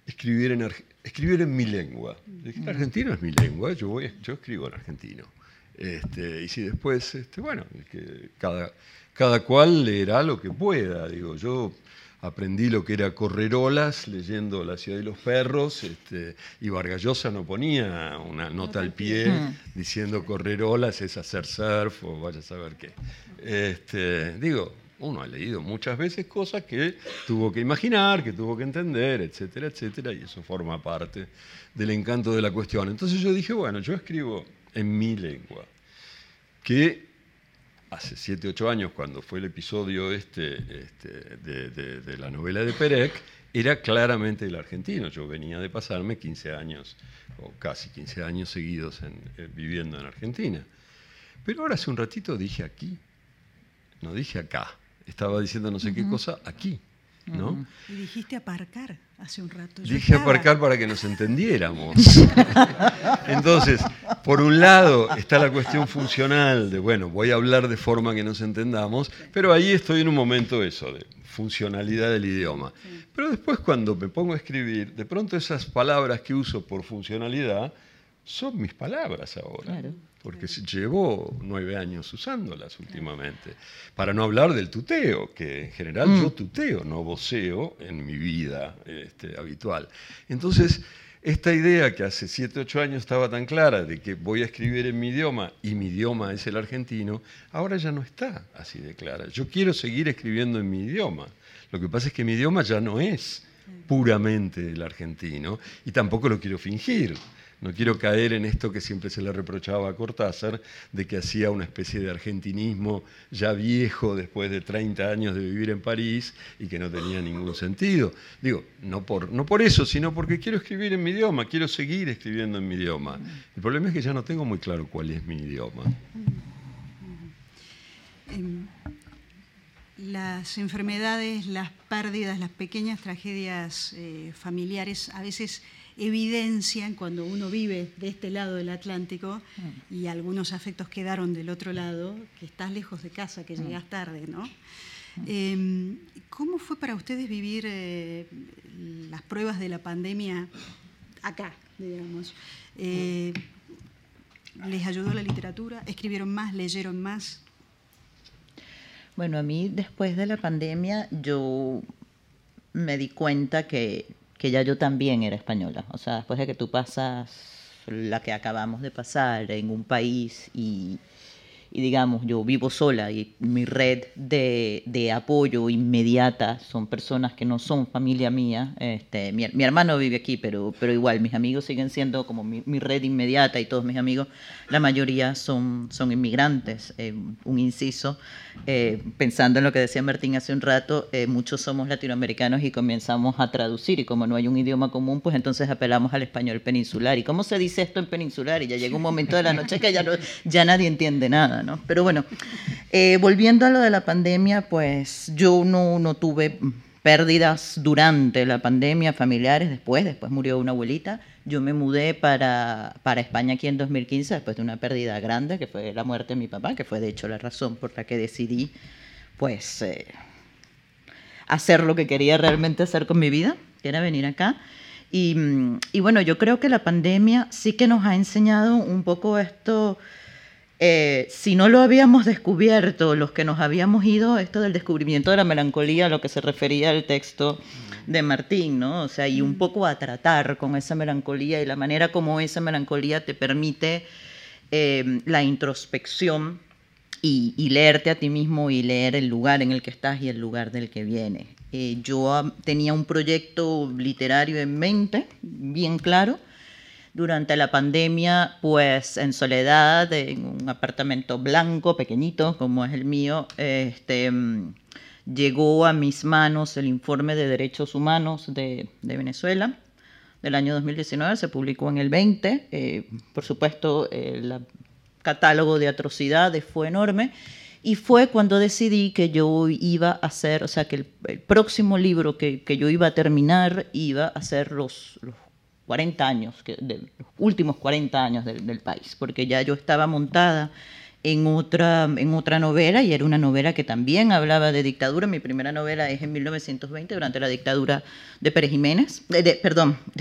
escribir en, escribir en mi lengua. El argentino es mi lengua, yo, voy, yo escribo en argentino. Este, y si después, este, bueno, cada, cada cual leerá lo que pueda. Digo, yo aprendí lo que era correr olas leyendo La ciudad de los perros, este, y Vargallosa no ponía una nota al pie mm. diciendo correr olas es hacer surf o vaya a saber qué. Este, digo, uno ha leído muchas veces cosas que tuvo que imaginar, que tuvo que entender, etcétera, etcétera, y eso forma parte del encanto de la cuestión. Entonces yo dije, bueno, yo escribo en mi lengua, que hace 7, 8 años, cuando fue el episodio este, este de, la novela de Perec, era claramente el argentino. Yo venía de pasarme 15 años, o casi 15 años seguidos eh, viviendo en Argentina. Pero ahora hace un ratito dije aquí, no dije acá. Estaba diciendo no sé qué cosa aquí. ¿No? Y dijiste aparcar hace un rato. Dije aparcar para que nos entendiéramos. <laughs> Entonces, por un lado está la cuestión funcional de, bueno, voy a hablar de forma que nos entendamos, pero ahí estoy en un momento eso, de funcionalidad del idioma. Pero después cuando me pongo a escribir, de pronto esas palabras que uso por funcionalidad son mis palabras ahora porque llevo nueve años usándolas últimamente. Para no hablar del tuteo, que en general yo mm. tuteo, no voceo en mi vida este, habitual. Entonces, esta idea que hace siete, ocho años estaba tan clara de que voy a escribir en mi idioma y mi idioma es el argentino, ahora ya no está así de clara. Yo quiero seguir escribiendo en mi idioma. Lo que pasa es que mi idioma ya no es puramente el argentino y tampoco lo quiero fingir. No quiero caer en esto que siempre se le reprochaba a Cortázar, de que hacía una especie de argentinismo ya viejo después de 30 años de vivir en París y que no tenía ningún sentido. Digo, no por, no por eso, sino porque quiero escribir en mi idioma, quiero seguir escribiendo en mi idioma. El problema es que ya no tengo muy claro cuál es mi idioma. Em, las enfermedades, las pérdidas, las pequeñas tragedias eh, familiares a veces evidencian cuando uno vive de este lado del Atlántico mm. y algunos afectos quedaron del otro lado, que estás lejos de casa, que mm. llegas tarde, ¿no? Mm. Em, ¿Cómo fue para ustedes vivir eh, las pruebas de la pandemia acá, digamos? Eh, ¿Les ayudó la literatura? ¿Escribieron más? ¿Leyeron más? Bueno, a mí después de la pandemia yo me di cuenta que que ya yo también era española. O sea, después de que tú pasas la que acabamos de pasar en un país y y digamos, yo vivo sola y mi red de, de, apoyo inmediata son personas que no son familia mía. Este, mi, hermano vive aquí, pero, pero igual mis amigos siguen siendo como mi, mi red inmediata y todos mis amigos, la mayoría son, son inmigrantes. Eh, un inciso, eh, pensando en lo que decía Martín hace un rato, eh, muchos somos latinoamericanos y comenzamos a traducir y como no hay un idioma común, pues entonces apelamos al español peninsular. ¿Y cómo se dice esto en peninsular? Y ya llega un momento de la noche que ya, no, ya nadie entiende nada. Pero bueno, eh, volviendo a lo de la pandemia, pues yo no, no tuve pérdidas durante la pandemia familiares, después, después murió una abuelita. Yo me mudé para, para España aquí en 2015 después de una pérdida grande, que fue la muerte de mi papá, que fue de hecho la razón por la que decidí, pues, eh, hacer lo que quería realmente hacer con mi vida, que era venir acá. Y, y bueno, yo creo que la pandemia sí que nos ha enseñado un poco esto eh, si no lo habíamos descubierto, los que nos habíamos ido, esto del descubrimiento de la melancolía, a lo que se refería al texto de Martín, ¿no? O sea, y un poco a tratar con esa melancolía y la manera como esa melancolía te permite eh, la introspección y, leerte a ti mismo y leer el lugar en el que estás y el lugar del que viene. Eh, yo tenía un proyecto literario en mente, bien claro, durante la pandemia, pues en soledad, en un apartamento blanco, pequeñito, como es el mío, este, llegó a mis manos el informe de derechos humanos de, Venezuela del año 2019, se publicó en el 20. Eh, por supuesto, el catálogo de atrocidades fue enorme. Y fue cuando decidí que yo iba a hacer, o sea, que el, próximo libro que, que, yo iba a terminar iba a ser los, los 40 años, de los últimos 40 años del, país, porque ya yo estaba montada en otra, en otra novela y era una novela que también hablaba de dictadura. Mi primera novela es en 1920, durante la dictadura de Pérez Jiménez, de, perdón, <laughs>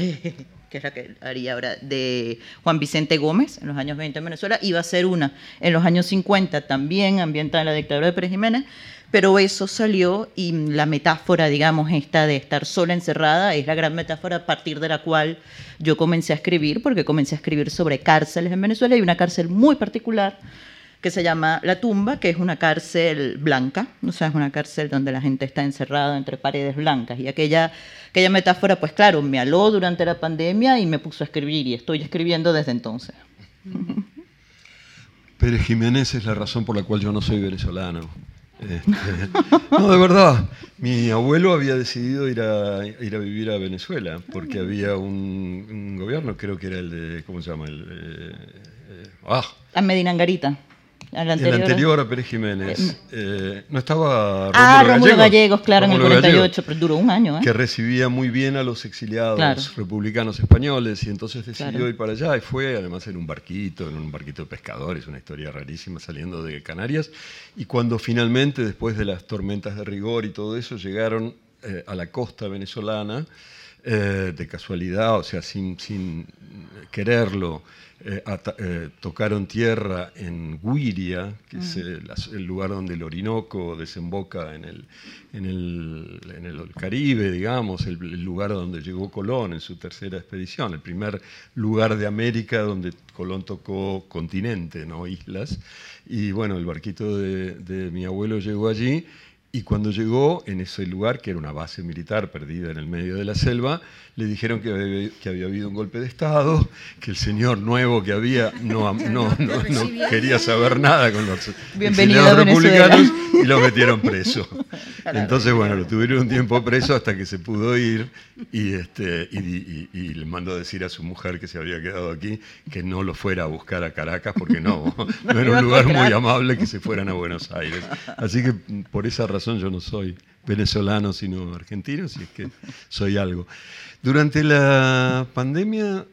que es la que haría ahora, de Juan Vicente Gómez en los años 20 en Venezuela. Iba a ser una en los años 50 también ambientada en la dictadura de Pérez Jiménez, pero eso salió y la metáfora, digamos, esta de estar sola encerrada, es la gran metáfora a partir de la cual yo comencé a escribir, porque comencé a escribir sobre cárceles en Venezuela y una cárcel muy particular que se llama La Tumba, que es una cárcel blanca, o sea, es una cárcel donde la gente está encerrada entre paredes blancas. Y aquella, aquella metáfora, pues claro, me aló durante la pandemia y me puso a escribir y estoy escribiendo desde entonces. Pérez Jiménez es la razón por la cual yo no soy venezolano. Este, <laughs> no, de verdad. Mi abuelo había decidido ir a, ir a vivir a Venezuela porque había un, gobierno, creo que era el de, ¿cómo se llama? El, eh, eh, ah. A Medinangarita. El anterior, a Pérez Jiménez. Eh, eh, no estaba Ah, Rómulo Gallegos, claro, en el 48, pero duró un año. ¿eh? Que recibía muy bien a los exiliados republicanos españoles y entonces decidió ir para allá y fue, además en un barquito, en un barquito de pescadores, una historia rarísima saliendo de Canarias. Y cuando finalmente, después de las tormentas de rigor y todo eso, llegaron a la costa venezolana, de casualidad, o sea, sin, sin quererlo, eh, eh, tocaron tierra en Guiria, que es mm. el, lugar donde el Orinoco desemboca en el, en el, en el Caribe, digamos, el, lugar donde llegó Colón en su tercera expedición, el primer lugar de América donde Colón tocó continente, no islas. Y bueno, el barquito de, de mi abuelo llegó allí y cuando llegó en ese lugar, que era una base militar perdida en el medio de la selva, le dijeron que había, habido un golpe de Estado, que el señor nuevo que había no, <laughs> no, quería saber nada con los republicanos y lo metieron preso. <laughs> Entonces, bueno, lo tuvieron un tiempo preso hasta que se pudo ir y, este, y, le mandó a decir a su mujer que se había quedado aquí que no lo fuera a buscar a Caracas porque no, <laughs> no era un lugar muy amable que se fueran a Buenos Aires. Así que por esa razón yo no soy venezolano, sino argentino, si es que soy algo. Durante la pandemia,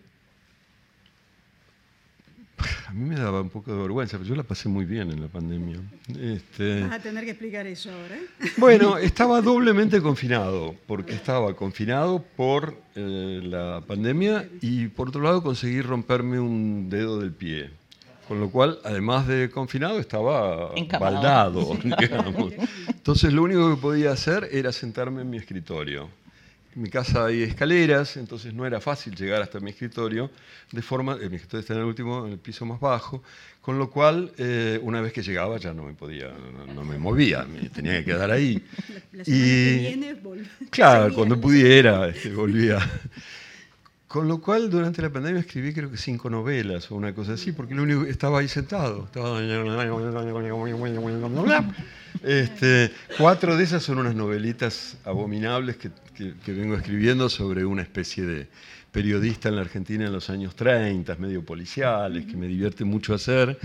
a mí me daba un poco de vergüenza, pero yo la pasé muy bien en la pandemia. Este, Vas a tener que explicar eso ahora. ¿eh? <laughs> Bueno, estaba doblemente confinado, porque estaba confinado por eh, la pandemia y por otro lado conseguí romperme un dedo del pie. Con lo cual, además de confinado, estaba baldado. <laughs> Entonces, lo único que podía hacer era sentarme en mi escritorio. mi casa hay escaleras, entonces no era fácil llegar hasta mi escritorio, de forma, mi escritorio está en el último, en el piso más bajo, con lo cual eh, una vez que llegaba ya no me podía, no, me movía, me tenía que quedar ahí. <laughs> La, y, que viene, claro, <laughs> cuando pudiera, este, volvía. Con lo cual, durante la pandemia escribí creo que cinco novelas o una cosa así, porque lo único estaba ahí sentado. Estaba... Este, cuatro de esas son unas novelitas abominables que, que, vengo escribiendo sobre una especie de periodista en la Argentina en los años 30, medio policiales, que me divierte mucho hacer.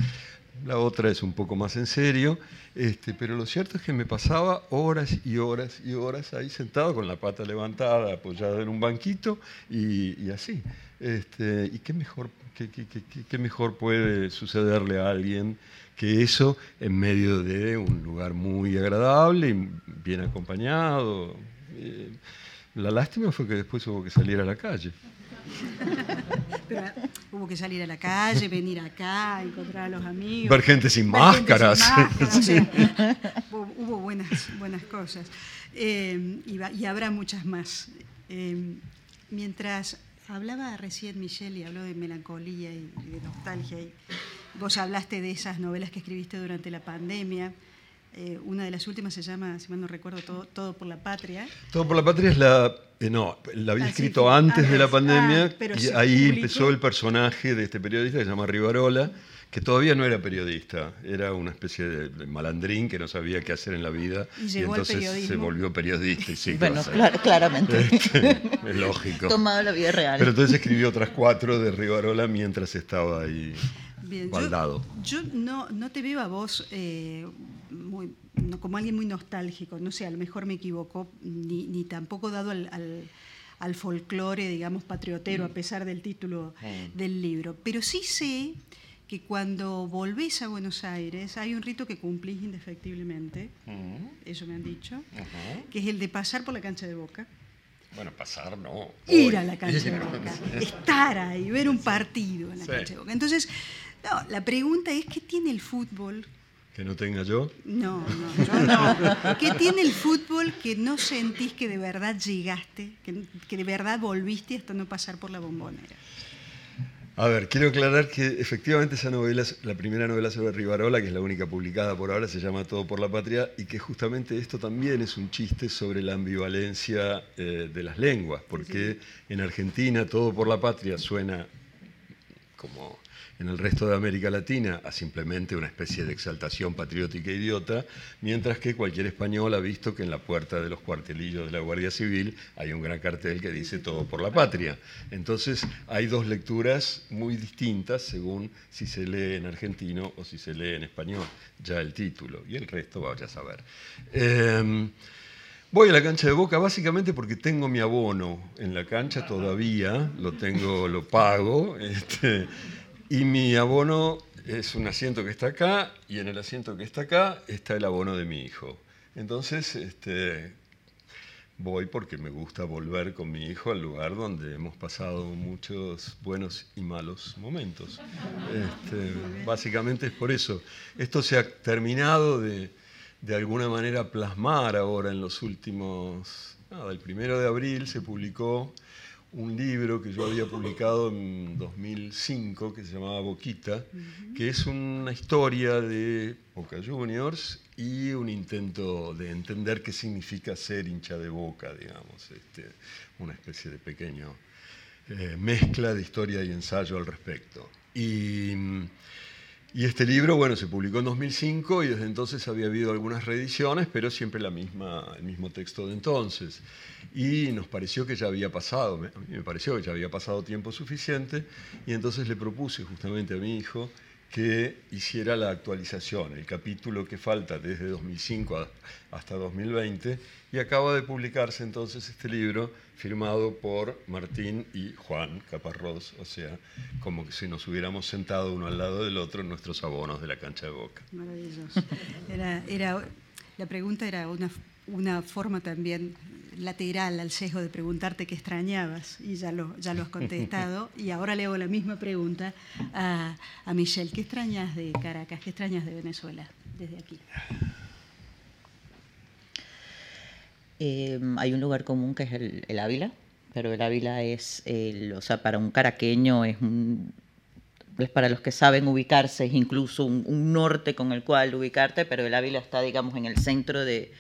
La otra es un poco más en serio. Este, pero lo cierto es que me pasaba horas y horas y horas ahí sentado con la pata levantada, apoyada en un banquito y, así. Este, ¿Y qué mejor, qué, qué, qué, mejor puede sucederle a alguien que eso en medio de un lugar muy agradable y bien acompañado? Eh, la lástima fue que después hubo que salir a la calle. <laughs> Pero hubo que salir a la calle, venir acá, encontrar a los amigos. Ver gente sin máscaras. <laughs> <laughs> hubo, buenas, buenas cosas. Eh, y, habrá muchas más. Eh, mientras hablaba recién Michelle y habló de melancolía y, de nostalgia, y vos hablaste de esas novelas que escribiste durante la pandemia. Eh, una de las últimas se llama, si mal no recuerdo, Todo, Todo por la Patria. Todo por la Patria es la... Eh, no, la había escrito antes de la pandemia ah, y ahí empezó el personaje de este periodista que se llama Rivarola, que todavía no era periodista, era una especie de, malandrín que no sabía qué hacer en la vida y, entonces se volvió periodista. sí, <laughs> bueno, claramente. Este, <laughs> es lógico. Tomado la vida real. Pero entonces escribió otras cuatro de Rivarola mientras estaba ahí. Bien, yo, no, no, te veo a vos eh, como alguien muy nostálgico, no sé, a lo mejor me equivoco, ni, tampoco dado al, al, folclore, digamos, patriotero, a mm. pesar del título mm. del libro. Pero sí sé que cuando volvés a Buenos Aires hay un rito que cumplís indefectiblemente, mm. eso me han dicho, que es el de pasar por la cancha de Boca. Bueno, pasar no. Ir a la cancha de Boca, <laughs> estar ahí, ver un partido en la cancha de Boca. Entonces, no, la pregunta es, ¿qué tiene el fútbol? ¿Que no tenga yo? No, no, yo no. ¿Qué tiene el fútbol que no sentís que de verdad llegaste, que, de verdad volviste hasta no pasar por la bombonera? A ver, quiero aclarar que efectivamente esa novela, la primera novela sobre Rivarola, que es la única publicada por ahora, se llama Todo por la Patria, y que justamente esto también es un chiste sobre la ambivalencia eh, de las lenguas, porque en Argentina Todo por la Patria suena como en el resto de América Latina a simplemente una especie de exaltación patriótica e idiota, mientras que cualquier español ha visto que en la puerta de los cuartelillos de la Guardia Civil hay un gran cartel que dice todo por la patria. Entonces hay dos lecturas muy distintas según si se lee en argentino o si se lee en español, ya el título, y el resto vaya a saber. Em, voy a la cancha de Boca básicamente porque tengo mi abono en la cancha todavía, lo tengo, lo pago. <laughs> Este, y mi abono es un asiento que está acá y en el asiento que está acá está el abono de mi hijo. Entonces, este, voy porque me gusta volver con mi hijo al lugar donde hemos pasado muchos buenos y malos momentos. Este, básicamente es por eso. Esto se ha terminado de, de alguna manera plasmar ahora en los últimos... Nada, el primero de abril se publicó un libro que yo había publicado en 2005 que se llamaba Boquita, que es una historia de Boca Juniors y un intento de entender qué significa ser hincha de Boca, digamos, este, una especie de pequeño eh, mezcla de historia y ensayo al respecto. Y y este libro, bueno, se publicó en 2005 y desde entonces había habido algunas reediciones, pero siempre la misma, el mismo texto de entonces. Y nos pareció que ya había pasado, a mí me pareció que ya había pasado tiempo suficiente, y entonces le propuse justamente a mi hijo que hiciera la actualización, el capítulo que falta desde 2005 hasta 2020, y acaba de publicarse entonces este libro firmado por Martín y Juan Caparrós, o sea, como si nos hubiéramos sentado uno al lado del otro en nuestros abonos de la cancha de boca. Maravilloso. Era, la pregunta era una, una forma también lateral al sesgo de preguntarte qué extrañabas y ya lo, ya lo has contestado. y ahora le hago la misma pregunta a, a Michelle. ¿Qué extrañas de Caracas? ¿Qué extrañas de Venezuela desde aquí? Em, hay un lugar común que es el, Ávila, pero el Ávila es, el, o sea, para un caraqueño es un, para los que saben ubicarse, es incluso un, norte con el cual ubicarte, pero el Ávila está, digamos, en el centro de,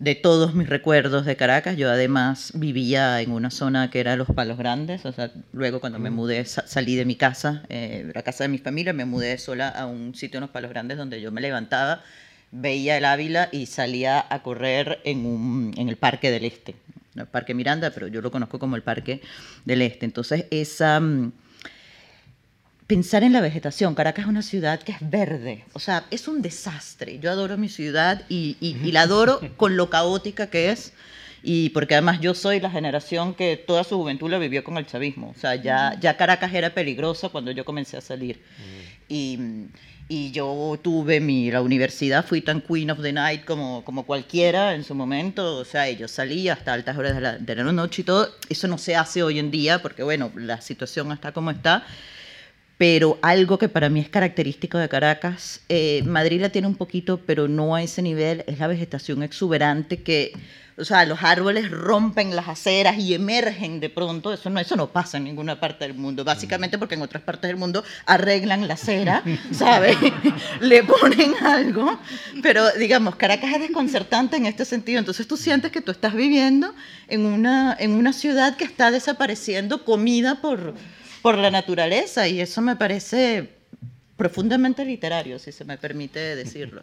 de todos mis recuerdos de Caracas. Yo además vivía en una zona que era Los Palos Grandes, o sea, luego cuando me mm. mudé, salí de mi casa, eh, la casa de mi familia, me mudé sola a un sitio en Los Palos Grandes donde yo me levantaba, veía el Ávila y salía a correr en, un, en el Parque del Este, el Parque Miranda, pero yo lo conozco como el Parque del Este. Entonces, esa... Mm, pensar en la vegetación. Caracas es una ciudad que es verde, o sea, es un desastre. Yo adoro mi ciudad y, la adoro <laughs> con lo caótica que es. Y porque además yo soy la generación que toda su juventud la vivió con el chavismo. O sea, ya, ya Caracas era peligroso cuando yo comencé a salir. Y, y, yo tuve mi, la universidad, fui tan queen of the night como, como cualquiera en su momento. O sea, yo salí hasta altas horas de la, de la noche y todo. Eso no se hace hoy en día porque, bueno, la situación está como está pero algo que para mí es característico de Caracas, eh, Madrid la tiene un poquito, pero no a ese nivel, es la vegetación exuberante que, o sea, los árboles rompen las aceras y emergen de pronto, eso no, eso no pasa en ninguna parte del mundo, básicamente porque en otras partes del mundo arreglan la acera, <laughs> ¿sabes? <laughs> Le ponen algo, pero digamos, Caracas es desconcertante en este sentido, entonces tú sientes que tú estás viviendo en una, en una ciudad que está desapareciendo comida por por la naturaleza. Y eso me parece profundamente literario, si se me permite decirlo.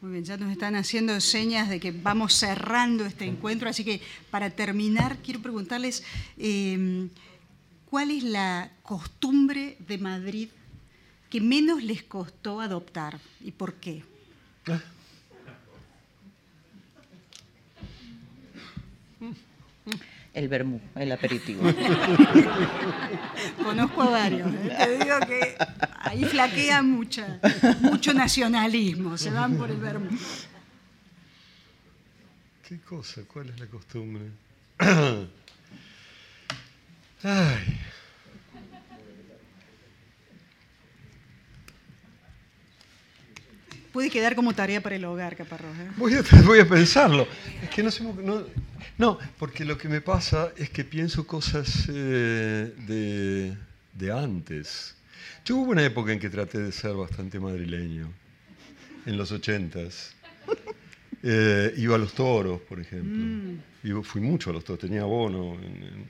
Muy bien, ya nos están haciendo señas de que vamos cerrando este encuentro, así que para terminar quiero preguntarles em, cuál es la costumbre de Madrid que menos les costó adoptar y por qué. Ah. El vermú, el aperitivo. <laughs> Conozco a varios. ¿eh? Te digo que ahí flaquea mucha, mucho nacionalismo. Se van por el vermú. ¿Qué cosa? ¿Cuál es la costumbre? <clears throat> Ay. Puede quedar como tarea para el hogar, Caparrós. ¿eh? Voy, a, <laughs> voy a pensarlo. Es que no sé. No, no, porque lo que me pasa es que pienso cosas eh, de, antes. Yo hubo una época en que traté de ser bastante madrileño, en los ochentas. Eh, iba a los toros, por ejemplo. Mm. fui mucho a los toros, tenía abono en,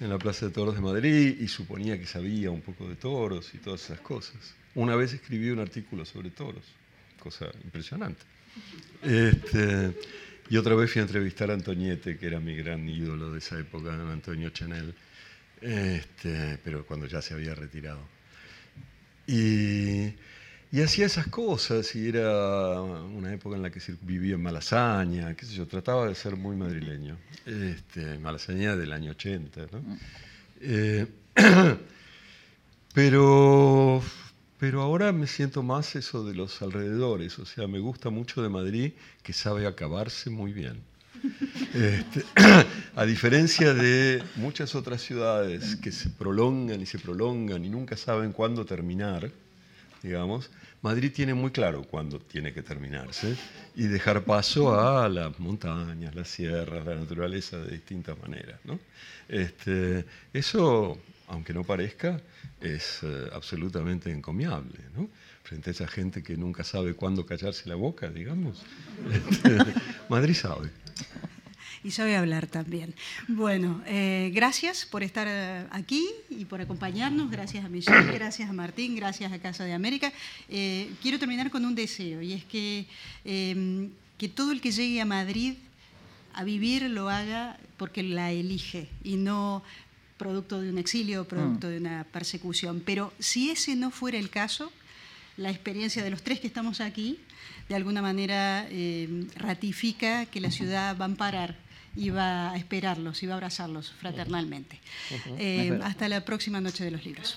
la Plaza de Toros de Madrid y suponía que sabía un poco de toros y todas esas cosas. Una vez escribí un artículo sobre toros, cosa impresionante. Este, y otra vez fui a entrevistar a Antoniete, que era mi gran ídolo de esa época, Antonio Chanel, este, pero cuando ya se había retirado. Y, hacía esas cosas, y era una época en la que vivía en Malasaña, qué sé yo, trataba de ser muy madrileño. Este, Malasaña del año 80, ¿no? Eh, <clears throat> pero pero ahora me siento más eso de los alrededores, o sea, me gusta mucho de Madrid que sabe acabarse muy bien. <laughs> Este, <clears throat> a diferencia de muchas otras ciudades que se prolongan y se prolongan y nunca saben cuándo terminar, digamos, Madrid tiene muy claro cuándo tiene que terminarse y dejar paso a las montañas, las sierras, la naturaleza de distintas maneras. ¿no? Este, eso, aunque no parezca, es eh, absolutamente encomiable, ¿no? Frente a esa gente que nunca sabe cuándo callarse la boca, digamos. <laughs> Este, Madrid sabe. Y sabe hablar también. Bueno, eh, gracias por estar eh, aquí y por acompañarnos. Gracias a Michelle, <coughs> gracias a Martín, gracias a Casa de América. quiero terminar con un deseo y es que, em, que todo el que llegue a Madrid a vivir lo haga porque la elige y no producto de un exilio, producto mm. de una persecución. Pero si ese no fuera el caso, la experiencia de los tres que estamos aquí, de alguna manera eh, ratifica que la ciudad va a amparar y va a esperarlos y va a abrazarlos fraternalmente. Eh, hasta la próxima noche de los libros.